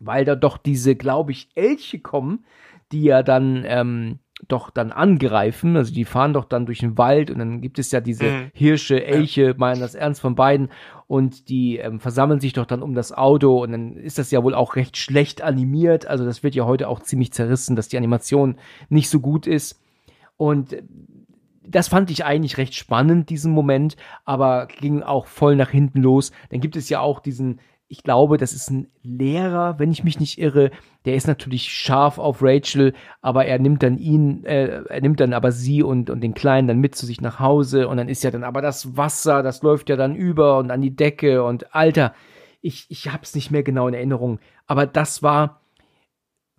weil da doch diese, glaube ich, Elche kommen, die ja dann ähm, doch dann angreifen. Also die fahren doch dann durch den Wald und dann gibt es ja diese mhm. Hirsche, Elche, meinen das ernst von beiden und die ähm, versammeln sich doch dann um das Auto und dann ist das ja wohl auch recht schlecht animiert. Also das wird ja heute auch ziemlich zerrissen, dass die Animation nicht so gut ist. Und äh, das fand ich eigentlich recht spannend, diesen Moment, aber ging auch voll nach hinten los. Dann gibt es ja auch diesen ich glaube, das ist ein Lehrer, wenn ich mich nicht irre. Der ist natürlich scharf auf Rachel, aber er nimmt dann ihn, äh, er nimmt dann aber sie und, und den Kleinen dann mit zu sich nach Hause und dann ist ja dann aber das Wasser, das läuft ja dann über und an die Decke und Alter, ich, ich hab's nicht mehr genau in Erinnerung, aber das war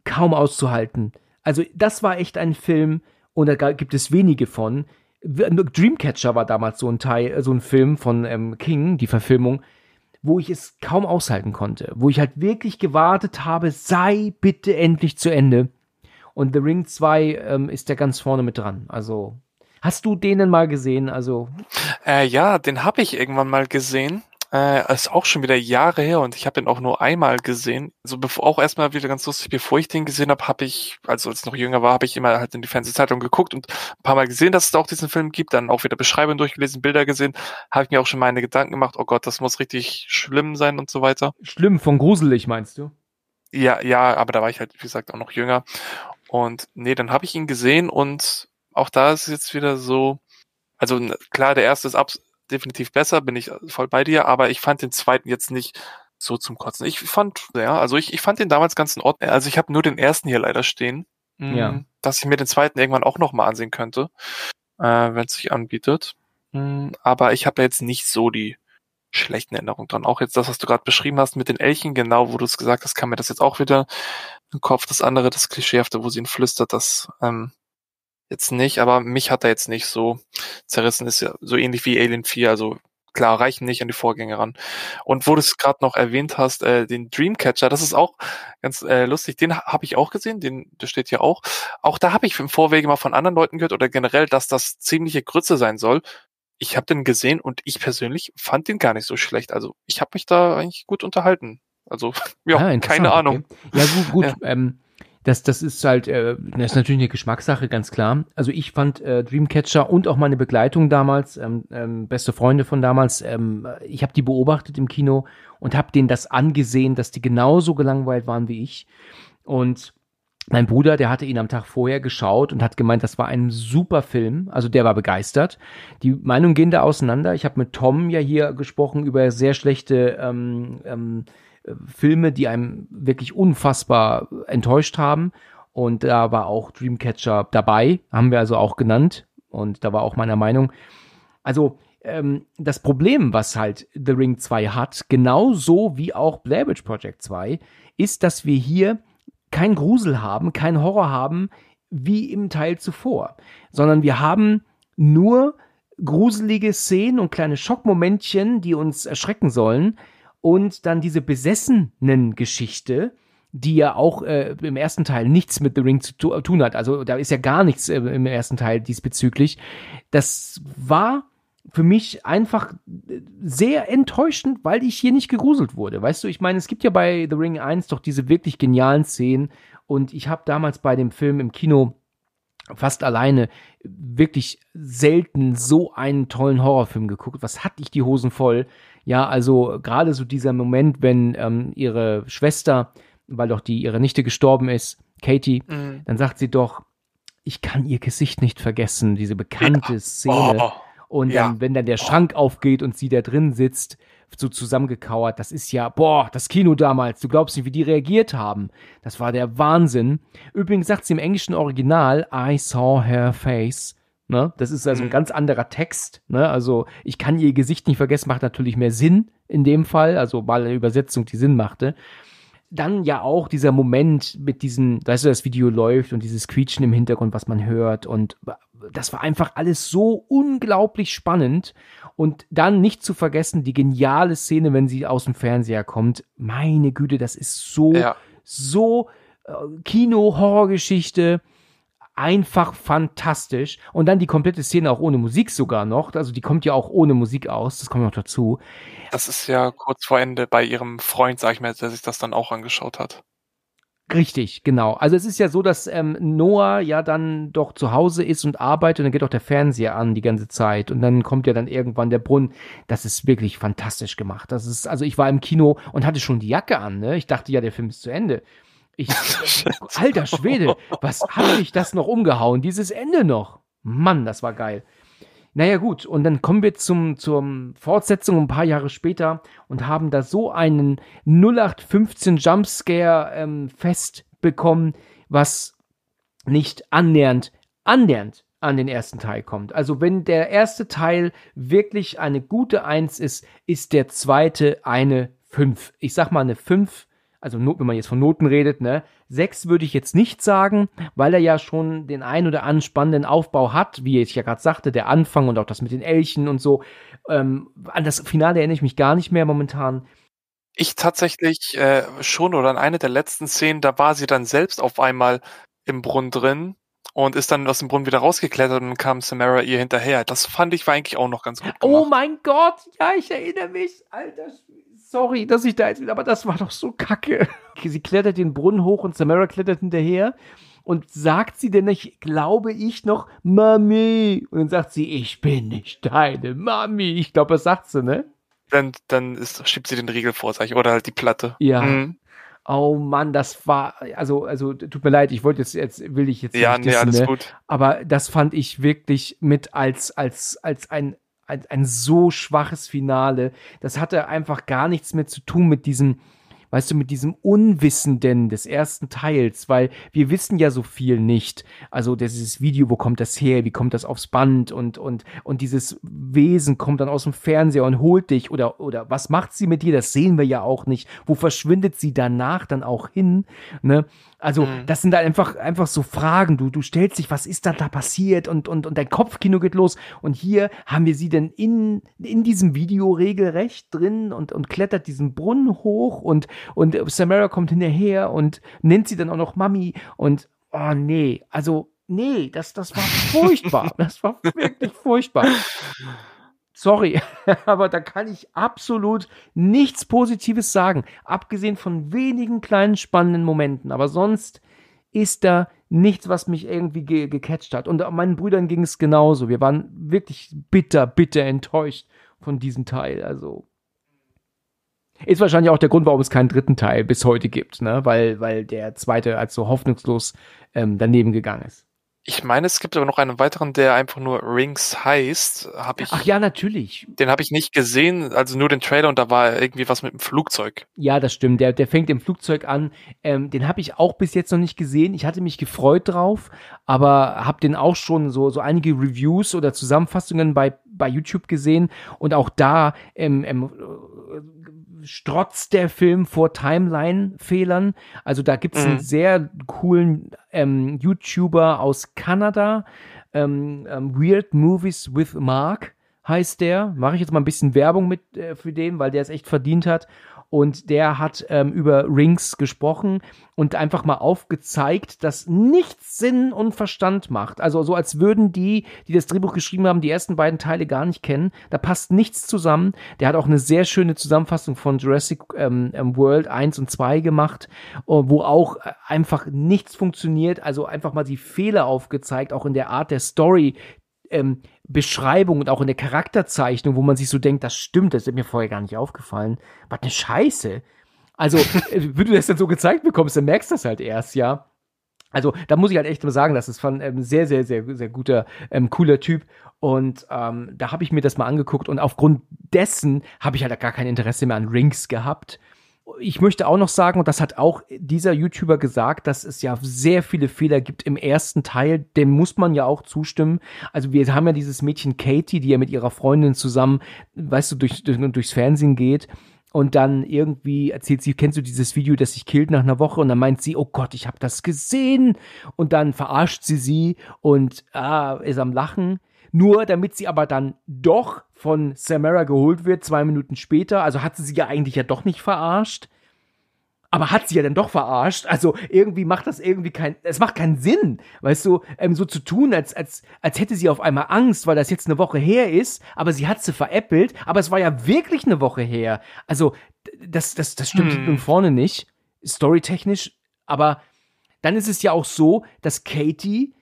kaum auszuhalten. Also das war echt ein Film und da gibt es wenige von. Dreamcatcher war damals so ein Teil, so ein Film von ähm, King, die Verfilmung wo ich es kaum aushalten konnte, wo ich halt wirklich gewartet habe, sei bitte endlich zu Ende. Und The Ring 2 ähm, ist ja ganz vorne mit dran. Also, hast du den denn mal gesehen? Also,
äh, ja, den habe ich irgendwann mal gesehen. Äh, ist auch schon wieder Jahre her und ich habe den auch nur einmal gesehen. Also bevor, auch erstmal wieder ganz lustig, bevor ich den gesehen habe, habe ich, also als ich noch jünger war, habe ich immer halt in die Fernsehzeitung geguckt und ein paar Mal gesehen, dass es da auch diesen Film gibt, dann auch wieder Beschreibungen durchgelesen, Bilder gesehen, habe ich mir auch schon meine Gedanken gemacht, oh Gott, das muss richtig schlimm sein und so weiter.
Schlimm von gruselig, meinst du?
Ja, ja, aber da war ich halt, wie gesagt, auch noch jünger. Und nee, dann habe ich ihn gesehen und auch da ist es jetzt wieder so, also klar, der erste ist ab, definitiv besser, bin ich voll bei dir, aber ich fand den zweiten jetzt nicht so zum Kotzen. Ich fand, ja, also ich, ich fand den damals ganz in Ordnung. Also ich habe nur den ersten hier leider stehen, mm, ja. dass ich mir den zweiten irgendwann auch nochmal ansehen könnte, äh, wenn es sich anbietet. Mm, aber ich habe jetzt nicht so die schlechten Erinnerungen dran. Auch jetzt das, was du gerade beschrieben hast mit den Elchen, genau, wo du es gesagt hast, kam mir das jetzt auch wieder im Kopf. Das andere, das Klischeehafte, wo sie ihn flüstert, das ähm, jetzt nicht, aber mich hat er jetzt nicht so zerrissen. Ist ja so ähnlich wie Alien 4, also klar, reichen nicht an die Vorgänger ran. Und wo du es gerade noch erwähnt hast, äh, den Dreamcatcher, das ist auch ganz äh, lustig. Den habe ich auch gesehen, den, der steht hier auch. Auch da habe ich im Vorwege mal von anderen Leuten gehört oder generell, dass das ziemliche Grütze sein soll. Ich habe den gesehen und ich persönlich fand den gar nicht so schlecht. Also ich habe mich da eigentlich gut unterhalten. Also *laughs* ja, ah, keine Ahnung.
Okay. Ja gut, gut. *laughs* Ja. Ähm, das, das ist halt, äh, das ist natürlich eine Geschmackssache, ganz klar. Also ich fand äh, Dreamcatcher und auch meine Begleitung damals, ähm, ähm, beste Freunde von damals, ähm, ich habe die beobachtet im Kino und habe denen das angesehen, dass die genauso gelangweilt waren wie ich. Und mein Bruder, der hatte ihn am Tag vorher geschaut und hat gemeint, das war ein super Film. Also der war begeistert. Die Meinungen gehen da auseinander. Ich habe mit Tom ja hier gesprochen über sehr schlechte ähm, ähm, Filme, die einem wirklich unfassbar enttäuscht haben. Und da war auch Dreamcatcher dabei, haben wir also auch genannt. Und da war auch meiner Meinung. Also ähm, das Problem, was halt The Ring 2 hat, genauso wie auch Blair Witch Project 2, ist, dass wir hier kein Grusel haben, kein Horror haben, wie im Teil zuvor, sondern wir haben nur gruselige Szenen und kleine Schockmomentchen, die uns erschrecken sollen und dann diese besessenen Geschichte, die ja auch äh, im ersten Teil nichts mit The Ring zu tun hat. Also da ist ja gar nichts äh, im ersten Teil diesbezüglich. Das war für mich einfach sehr enttäuschend, weil ich hier nicht gegruselt wurde. Weißt du, ich meine, es gibt ja bei The Ring 1 doch diese wirklich genialen Szenen und ich habe damals bei dem Film im Kino fast alleine wirklich selten so einen tollen Horrorfilm geguckt. Was hatte ich die Hosen voll? Ja, also gerade so dieser Moment, wenn ähm, ihre Schwester, weil doch die ihre Nichte gestorben ist, Katie, mhm. dann sagt sie doch, ich kann ihr Gesicht nicht vergessen, diese bekannte ja. Szene. Oh und ja. dann, wenn dann der Schrank aufgeht und sie da drin sitzt, so zusammengekauert, das ist ja, boah, das Kino damals, du glaubst nicht, wie die reagiert haben. Das war der Wahnsinn. Übrigens sagt sie im englischen Original, I saw her face. Ne? Das ist also ein mhm. ganz anderer Text. Ne? Also ich kann ihr Gesicht nicht vergessen, macht natürlich mehr Sinn in dem Fall, also mal eine Übersetzung, die Sinn machte dann ja auch dieser Moment mit diesem, weißt du, das Video läuft und dieses Quietschen im Hintergrund, was man hört und das war einfach alles so unglaublich spannend und dann nicht zu vergessen die geniale Szene, wenn sie aus dem Fernseher kommt. Meine Güte, das ist so, ja. so äh, Kino-Horrorgeschichte einfach fantastisch. Und dann die komplette Szene auch ohne Musik sogar noch. Also die kommt ja auch ohne Musik aus, das kommt noch dazu.
Das ist ja kurz vor Ende bei ihrem Freund, sag ich mal, der sich das dann auch angeschaut hat.
Richtig, genau. Also es ist ja so, dass ähm, Noah ja dann doch zu Hause ist und arbeitet und dann geht auch der Fernseher an die ganze Zeit und dann kommt ja dann irgendwann der Brunnen. Das ist wirklich fantastisch gemacht. Das ist, also ich war im Kino und hatte schon die Jacke an, ne? Ich dachte ja, der Film ist zu Ende. Ich, *laughs* alter Schwede, *laughs* was hat mich das noch umgehauen? Dieses Ende noch. Mann, das war geil. Naja, gut, und dann kommen wir zum, zur Fortsetzung ein paar Jahre später und haben da so einen 0815 Jumpscare ähm, festbekommen, was nicht annähernd, annähernd an den ersten Teil kommt. Also wenn der erste Teil wirklich eine gute Eins ist, ist der zweite eine 5. Ich sag mal eine 5 also wenn man jetzt von Noten redet, ne, sechs würde ich jetzt nicht sagen, weil er ja schon den ein oder anderen spannenden Aufbau hat, wie ich ja gerade sagte, der Anfang und auch das mit den Elchen und so. Ähm, an das Finale erinnere ich mich gar nicht mehr momentan.
Ich tatsächlich äh, schon oder an eine der letzten Szenen, da war sie dann selbst auf einmal im Brunnen drin und ist dann aus dem Brunnen wieder rausgeklettert und kam Samara ihr hinterher. Das fand ich war eigentlich auch noch ganz gut
oh gemacht. Oh mein Gott, ja, ich erinnere mich, alter sorry, dass ich da jetzt wieder, aber das war doch so kacke. Sie klettert den Brunnen hoch und Samara klettert hinterher. Und sagt sie denn nicht, glaube ich noch, Mami? Und dann sagt sie, ich bin nicht deine Mami. Ich glaube, das sagt sie, ne?
Dann, dann ist, schiebt sie den Riegel vor, sag ich, oder halt die Platte.
Ja. Mhm. Oh Mann, das war, also, also, tut mir leid, ich wollte jetzt, jetzt will ich jetzt
ja, nicht dissen, nee, alles ne? gut.
Aber das fand ich wirklich mit als, als, als ein ein, ein so schwaches Finale. Das hatte einfach gar nichts mehr zu tun mit diesem, weißt du, mit diesem Unwissenden des ersten Teils, weil wir wissen ja so viel nicht. Also dieses Video, wo kommt das her, wie kommt das aufs Band und, und, und dieses Wesen kommt dann aus dem Fernseher und holt dich oder, oder was macht sie mit dir, das sehen wir ja auch nicht. Wo verschwindet sie danach dann auch hin, ne? Also, mhm. das sind da einfach, einfach so Fragen. Du, du stellst dich, was ist da da passiert? Und, und, und dein Kopfkino geht los. Und hier haben wir sie denn in, in diesem Video regelrecht drin und, und klettert diesen Brunnen hoch und, und Samara kommt hinterher und nennt sie dann auch noch Mami. Und, oh nee, also, nee, das, das war *laughs* furchtbar. das war wirklich furchtbar. Sorry, *laughs* aber da kann ich absolut nichts Positives sagen, abgesehen von wenigen kleinen spannenden Momenten. Aber sonst ist da nichts, was mich irgendwie ge gecatcht hat. Und meinen Brüdern ging es genauso. Wir waren wirklich bitter, bitter enttäuscht von diesem Teil. Also Ist wahrscheinlich auch der Grund, warum es keinen dritten Teil bis heute gibt, ne? Weil, weil der zweite als so hoffnungslos ähm, daneben gegangen ist.
Ich meine, es gibt aber noch einen weiteren, der einfach nur Rings heißt. Hab ich,
Ach ja, natürlich.
Den habe ich nicht gesehen, also nur den Trailer und da war irgendwie was mit dem Flugzeug.
Ja, das stimmt. Der, der fängt im Flugzeug an. Ähm, den habe ich auch bis jetzt noch nicht gesehen. Ich hatte mich gefreut drauf, aber habe den auch schon so, so einige Reviews oder Zusammenfassungen bei, bei YouTube gesehen. Und auch da ähm, ähm, strotzt der Film vor Timeline-Fehlern. Also da gibt's mhm. einen sehr coolen ähm, YouTuber aus Kanada, ähm, ähm, Weird Movies with Mark heißt der. Mache ich jetzt mal ein bisschen Werbung mit äh, für den, weil der es echt verdient hat und der hat ähm, über Rings gesprochen und einfach mal aufgezeigt, dass nichts Sinn und Verstand macht. Also so als würden die, die das Drehbuch geschrieben haben, die ersten beiden Teile gar nicht kennen. Da passt nichts zusammen. Der hat auch eine sehr schöne Zusammenfassung von Jurassic ähm, ähm World 1 und 2 gemacht, äh, wo auch äh, einfach nichts funktioniert. Also einfach mal die Fehler aufgezeigt, auch in der Art der Story, ähm, Beschreibung und auch in der Charakterzeichnung, wo man sich so denkt, das stimmt, das ist mir vorher gar nicht aufgefallen. Was eine Scheiße. Also, *laughs* äh, wenn du das dann so gezeigt bekommst, dann merkst du das halt erst, ja. Also, da muss ich halt echt mal sagen, das ist von ähm, sehr, sehr, sehr, sehr guter, ähm, cooler Typ. Und ähm, da habe ich mir das mal angeguckt und aufgrund dessen habe ich halt gar kein Interesse mehr an Rings gehabt ich möchte auch noch sagen, und das hat auch dieser YouTuber gesagt, dass es ja sehr viele Fehler gibt im ersten Teil. Dem muss man ja auch zustimmen. Also wir haben ja dieses Mädchen Katie, die ja mit ihrer Freundin zusammen, weißt du, durch, durch, durchs Fernsehen geht. Und dann irgendwie erzählt sie, kennst du dieses Video, das sich killt nach einer Woche? Und dann meint sie, oh Gott, ich habe das gesehen. Und dann verarscht sie sie und ah, ist am Lachen. Nur damit sie aber dann doch von Samara geholt wird, zwei Minuten später. Also hat sie sie ja eigentlich ja doch nicht verarscht. Aber hat sie ja dann doch verarscht. Also irgendwie macht das irgendwie kein, es macht keinen Sinn, weißt du, ähm, so zu tun, als, als, als hätte sie auf einmal Angst, weil das jetzt eine Woche her ist, aber sie hat sie veräppelt, aber es war ja wirklich eine Woche her. Also, das, das, das stimmt hm. vorne nicht, storytechnisch, aber dann ist es ja auch so, dass Katie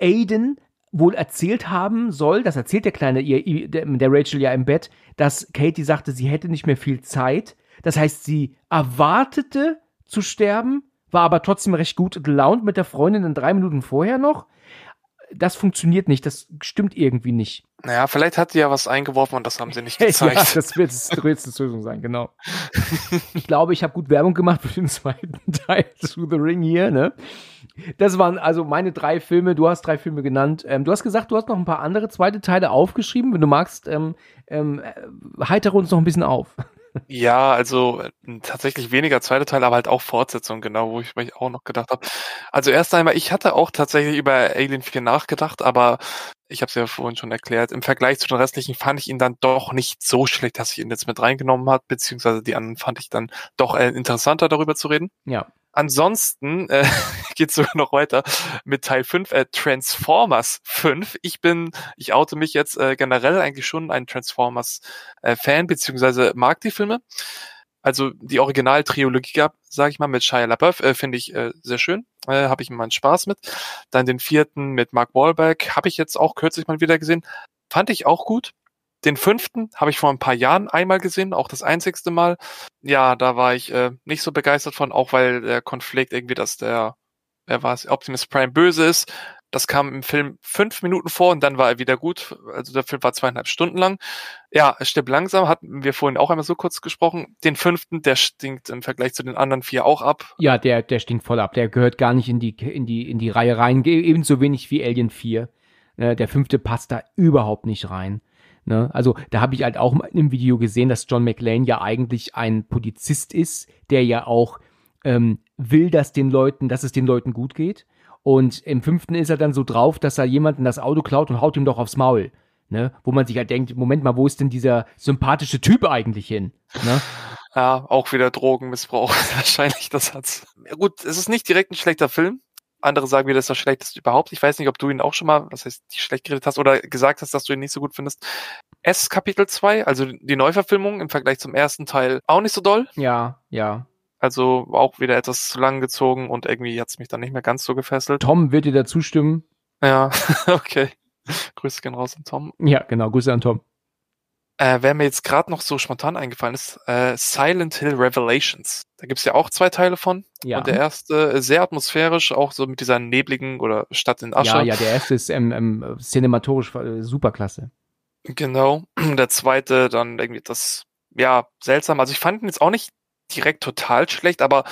Aiden wohl erzählt haben soll, das erzählt der kleine ihr, der Rachel ja im Bett, dass Katie sagte, sie hätte nicht mehr viel Zeit. Das heißt, sie erwartete zu sterben, war aber trotzdem recht gut gelaunt mit der Freundin in drei Minuten vorher noch. Das funktioniert nicht, das stimmt irgendwie nicht.
Naja, vielleicht hat sie ja was eingeworfen und das haben sie nicht *laughs* gezeigt.
ja, das wird die größte Lösung sein, genau. *laughs* ich glaube, ich habe gut Werbung gemacht für den zweiten *laughs* Teil zu The Ring hier, ne? Das waren also meine drei Filme. Du hast drei Filme genannt. Ähm, du hast gesagt, du hast noch ein paar andere zweite Teile aufgeschrieben. Wenn du magst, ähm, ähm, äh, heitere uns noch ein bisschen auf.
Ja, also äh, tatsächlich weniger zweite Teil, aber halt auch Fortsetzung, genau, wo ich mich auch noch gedacht habe. Also erst einmal, ich hatte auch tatsächlich über Alien 4 nachgedacht, aber ich habe es ja vorhin schon erklärt, im Vergleich zu den restlichen fand ich ihn dann doch nicht so schlecht, dass ich ihn jetzt mit reingenommen habe, beziehungsweise die anderen fand ich dann doch äh, interessanter darüber zu reden.
Ja.
Ansonsten äh, *laughs* geht sogar noch weiter mit Teil 5, äh, Transformers 5. Ich bin, ich oute mich jetzt äh, generell eigentlich schon ein Transformers-Fan, äh, beziehungsweise mag die Filme. Also die Original-Triologie gab, sage ich mal, mit Shia LaBeouf, äh, finde ich äh, sehr schön. Äh, habe ich immer einen Spaß mit. Dann den vierten mit Mark Wahlberg habe ich jetzt auch kürzlich mal wieder gesehen. Fand ich auch gut. Den fünften habe ich vor ein paar Jahren einmal gesehen, auch das einzigste Mal. Ja, da war ich äh, nicht so begeistert von, auch weil der Konflikt irgendwie, dass der, wer war es, Optimus Prime böse ist. Das kam im Film fünf Minuten vor und dann war er wieder gut. Also der Film war zweieinhalb Stunden lang. Ja, es stirbt langsam, hatten wir vorhin auch einmal so kurz gesprochen. Den fünften, der stinkt im Vergleich zu den anderen vier auch ab.
Ja, der, der stinkt voll ab. Der gehört gar nicht in die, in die, in die Reihe rein. Ebenso wenig wie Alien 4. Äh, der fünfte passt da überhaupt nicht rein. Ne? Also da habe ich halt auch mal in einem Video gesehen, dass John McLean ja eigentlich ein Polizist ist, der ja auch ähm, will, dass den Leuten, dass es den Leuten gut geht. Und im fünften ist er dann so drauf, dass er jemanden das Auto klaut und haut ihm doch aufs Maul. Ne? Wo man sich halt denkt, Moment mal, wo ist denn dieser sympathische Typ eigentlich hin? Ne?
Ja, auch wieder Drogenmissbrauch. *laughs* Wahrscheinlich, das hat's. Ja, gut, es ist nicht direkt ein schlechter Film. Andere sagen mir, das ist das Schlechteste überhaupt. Ich weiß nicht, ob du ihn auch schon mal, was heißt, schlecht geredet hast oder gesagt hast, dass du ihn nicht so gut findest. S Kapitel 2, also die Neuverfilmung im Vergleich zum ersten Teil, auch nicht so doll.
Ja, ja.
Also auch wieder etwas zu lang gezogen und irgendwie hat's mich dann nicht mehr ganz so gefesselt.
Tom wird dir da zustimmen.
Ja, *laughs* okay. Grüße gehen raus an Tom.
Ja, genau, Grüße an Tom.
Äh, wer mir jetzt gerade noch so spontan eingefallen ist, äh, Silent Hill Revelations. Da gibt's ja auch zwei Teile von.
Ja.
Und der erste sehr atmosphärisch, auch so mit dieser nebligen oder Stadt in Asche.
Ja, ja, der erste ist ähm, ähm, cinematorisch äh, superklasse.
Genau. *clears throat* Der zweite dann irgendwie das, ja, seltsam. Also ich fand ihn jetzt auch nicht direkt total schlecht, aber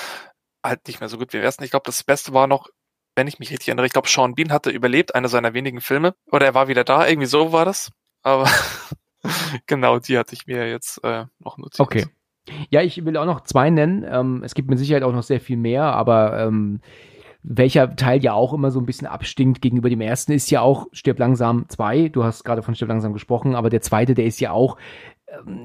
halt nicht mehr so gut wie im ersten. Ich glaube, das Beste war noch, wenn ich mich richtig erinnere, ich glaube, Sean Bean hatte überlebt, einer seiner wenigen Filme. Oder er war wieder da, irgendwie so war das. Aber *laughs* *laughs* genau, die hatte ich mir jetzt äh, noch notiert.
Okay. Ja, ich will auch noch zwei nennen. Ähm, es gibt mit Sicherheit auch noch sehr viel mehr, aber ähm, welcher Teil ja auch immer so ein bisschen abstinkt gegenüber dem ersten, ist ja auch Stirb langsam 2. Du hast gerade von Stirb langsam gesprochen, aber der zweite, der ist ja auch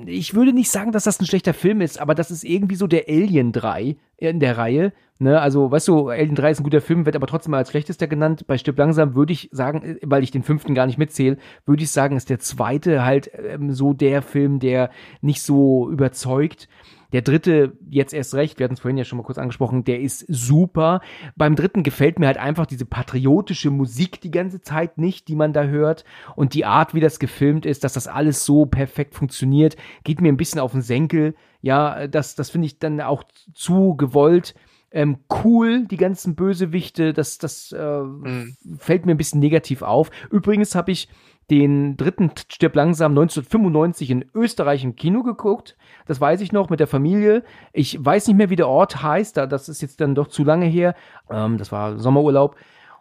ich würde nicht sagen, dass das ein schlechter Film ist, aber das ist irgendwie so der Alien 3 in der Reihe. Ne? Also, weißt du, Alien 3 ist ein guter Film, wird aber trotzdem als schlechtester genannt. Bei Stirb langsam würde ich sagen, äh, weil ich den fünften gar nicht mitzähle, würde ich sagen, ist der zweite halt ähm, so der Film, der nicht so überzeugt. Der dritte, jetzt erst recht, wir hatten es vorhin ja schon mal kurz angesprochen, der ist super. Beim dritten gefällt mir halt einfach diese patriotische Musik die ganze Zeit nicht, die man da hört. Und die Art, wie das gefilmt ist, dass das alles so perfekt funktioniert, geht mir ein bisschen auf den Senkel. Ja, das, das finde ich dann auch zu gewollt. Ähm, cool, die ganzen Bösewichte, das, das äh,
Mhm.
fällt mir ein bisschen negativ auf. Übrigens habe ich den dritten Stirb langsam 1995 in Österreich im Kino geguckt. Das weiß ich noch mit der Familie. Ich weiß nicht mehr, wie der Ort heißt. Da, das ist jetzt dann doch zu lange her. Ähm, das war Sommerurlaub.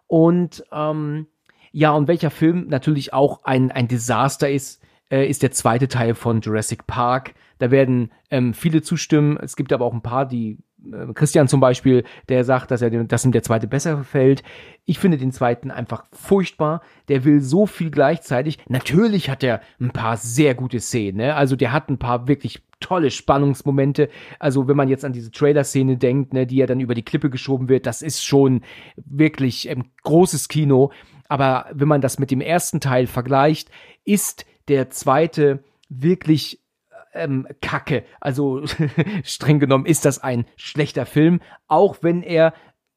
Und ähm, ja, und welcher Film natürlich auch ein, ein Desaster ist, äh, ist der zweite Teil von Jurassic Park. Da werden ähm, viele zustimmen. Es gibt aber auch ein paar, die Christian zum Beispiel, der sagt, dass er dass ihm der zweite besser gefällt. Ich finde den zweiten einfach furchtbar. Der will so viel gleichzeitig. Natürlich hat er ein paar sehr gute Szenen. Ne? Also der hat ein paar wirklich tolle Spannungsmomente. Also wenn man jetzt an diese Trailer-Szene denkt, ne, die ja dann über die Klippe geschoben wird, das ist schon wirklich ähm, großes Kino. Aber wenn man das mit dem ersten Teil vergleicht, ist der zweite wirklich ähm, Kacke. Also *laughs* streng genommen ist das ein schlechter Film, auch wenn er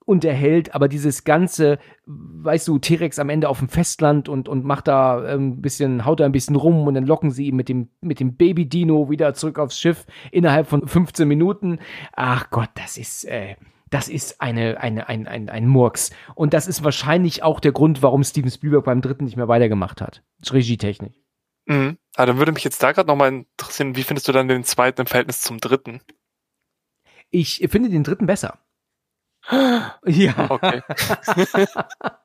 unterhält, aber dieses ganze, weißt du, T-Rex am Ende auf dem Festland und, und macht da ein ähm, bisschen, haut da ein bisschen rum und dann locken sie ihn mit dem, mit dem Baby-Dino wieder zurück aufs Schiff innerhalb von 15 Minuten. Ach Gott, das ist, äh, das ist eine, eine, ein, ein, ein Murks. Und das ist wahrscheinlich auch der Grund, warum Steven Spielberg beim dritten nicht mehr weitergemacht hat. Regietechnik.
Mhm. Aber dann würde mich jetzt da gerade nochmal interessieren, wie findest du dann den zweiten im Verhältnis zum dritten?
Ich finde den dritten besser. *gasps* Ja.
Okay.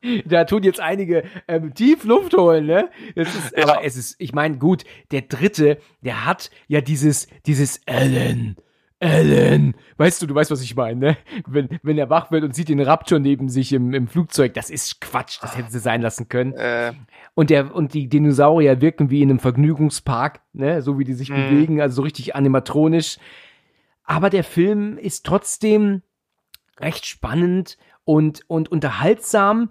*laughs*
da tun jetzt einige ähm, tief Luft holen, ne? Das ist,
Ja.
aber es ist, ich meine, gut, der dritte, der hat ja dieses, dieses Ellen. Ellen, weißt du, du weißt, was ich meine, ne? Wenn, wenn er wach wird und sieht den Raptor neben sich im, im Flugzeug, das ist Quatsch, das hätten sie sein lassen können.
äh,
Und der, und die Dinosaurier wirken wie in einem Vergnügungspark, ne, so wie die sich
Mhm.
bewegen, also so richtig animatronisch. Aber der Film ist trotzdem recht spannend und, und unterhaltsam.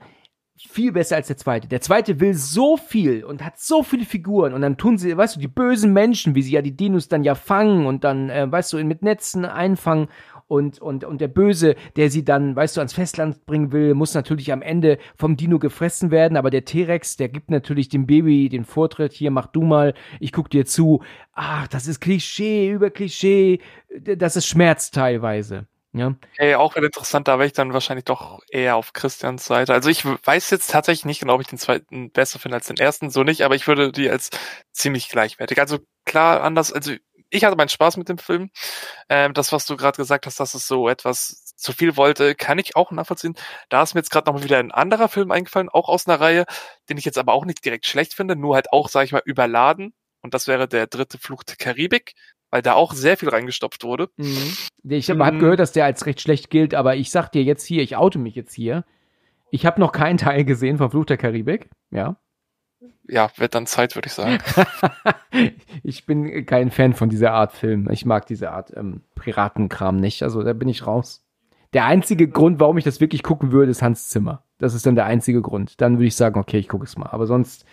Viel besser als der zweite. Der zweite will so viel und hat so viele Figuren und dann tun sie, weißt du, die bösen Menschen, wie sie ja die Dinos dann ja fangen und dann, äh, weißt du, mit Netzen einfangen und, und, und der Böse, der sie dann, weißt du, ans Festland bringen will, muss natürlich am Ende vom Dino gefressen werden, aber der T-Rex, der gibt natürlich dem Baby den Vortritt, hier mach du mal, ich guck dir zu. Ach, das ist Klischee über Klischee, das ist Schmerz teilweise. Ja,
okay, auch wieder interessant, da wäre ich dann wahrscheinlich doch eher auf Christians Seite. Also ich weiß jetzt tatsächlich nicht genau, ob ich den zweiten besser finde als den ersten, so nicht, aber ich würde die als ziemlich gleichwertig. Also klar, anders, also ich hatte meinen Spaß mit dem Film. Ähm, das, was du gerade gesagt hast, dass es so etwas zu viel wollte, kann ich auch nachvollziehen. Da ist mir jetzt gerade noch mal wieder ein anderer Film eingefallen, auch aus einer Reihe, den ich jetzt aber auch nicht direkt schlecht finde, nur halt auch, sage ich mal, überladen. Und das wäre der dritte Flug der Karibik, weil da auch sehr viel reingestopft wurde.
Mhm. Ich habe hab
Mhm.
gehört, dass der als recht schlecht gilt, aber ich sag dir jetzt hier, ich oute mich jetzt hier. Ich habe noch keinen Teil gesehen von Fluch der Karibik. Ja.
Ja, wird dann Zeit, würde ich sagen. *laughs*
ich bin kein Fan von dieser Art Film. Ich mag diese Art ähm, Piratenkram nicht. Also da bin ich raus. Der einzige Grund, warum ich das wirklich gucken würde, ist Hans Zimmer. Das ist dann der einzige Grund. Dann würde ich sagen, okay, ich gucke es mal. Aber sonst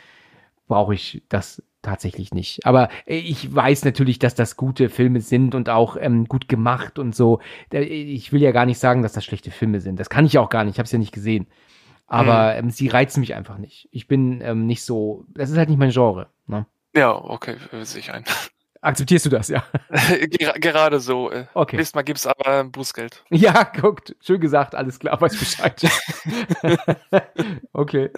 brauche ich das tatsächlich nicht. Aber äh, ich weiß natürlich, dass das gute Filme sind und auch ähm, gut gemacht und so. Da- Ich will ja gar nicht sagen, dass das schlechte Filme sind. Das kann ich auch gar nicht. Ich habe es ja nicht gesehen. Aber ähm, sie reizen mich einfach nicht. Ich bin ähm, nicht so. Das ist halt nicht mein Genre. Ne?
Ja, okay, sehe ich ein. *laughs*
Akzeptierst du das, ja? *laughs*
Ger gerade so. äh,
Okay.
Nächstes Mal gibt's aber Bußgeld. *laughs*
Ja, guckt, schön gesagt, alles klar, weiß Bescheid. okay.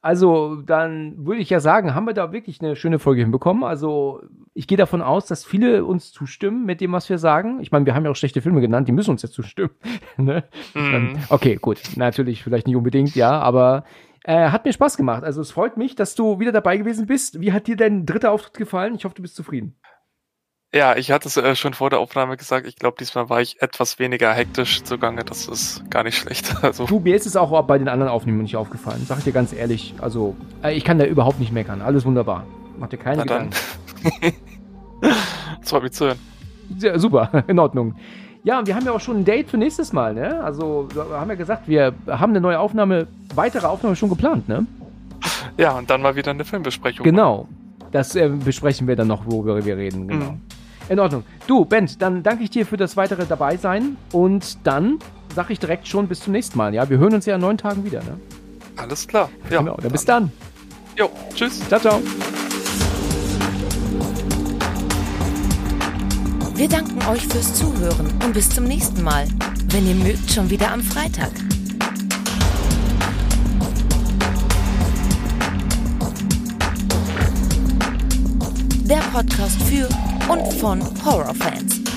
Also, dann würde ich ja sagen, haben wir da wirklich eine schöne Folge hinbekommen. Also, ich gehe davon aus, dass viele uns zustimmen mit dem, was wir sagen. Ich meine, wir haben ja auch schlechte Filme genannt, die müssen uns ja zustimmen. *laughs* ne?
Mhm.
Okay, gut. Natürlich, vielleicht nicht unbedingt, ja, aber äh, hat mir Spaß gemacht. Also, es freut mich, dass du wieder dabei gewesen bist. Wie hat dir dein dritter Auftritt gefallen? Ich hoffe, du bist zufrieden.
Ja, ich hatte es äh, schon vor der Aufnahme gesagt. Ich glaube, diesmal war ich etwas weniger hektisch zugange. Das ist gar nicht schlecht. *laughs* Also,
Du, mir ist es auch bei den anderen Aufnahmen nicht aufgefallen. Sag ich dir ganz ehrlich. Also, äh, ich kann da überhaupt nicht meckern. Alles wunderbar. Mach dir keine
na dann.
Gedanken. *laughs*
das freut mich zu hören.
Ja, super, *laughs* in Ordnung. Ja, und wir haben ja auch schon ein Date für nächstes Mal, ne? Also, wir haben ja gesagt, wir haben eine neue Aufnahme, weitere Aufnahme schon geplant, ne?
Ja, und dann mal wieder eine Filmbesprechung.
Genau. Das äh, besprechen wir dann noch, worüber wir reden, genau.
Mhm.
In Ordnung. Du, Bent, dann danke ich dir für das weitere Dabeisein und dann sage ich direkt schon bis zum nächsten Mal, ja? Wir hören uns ja in neun Tagen wieder, ne?
Alles klar. Ja,
genau, dann bis dann.
Jo, tschüss.
Ciao, ciao.
Wir danken euch fürs Zuhören und bis zum nächsten Mal. Wenn ihr mögt, schon wieder am Freitag. Der Podcast für und von Horrorfans.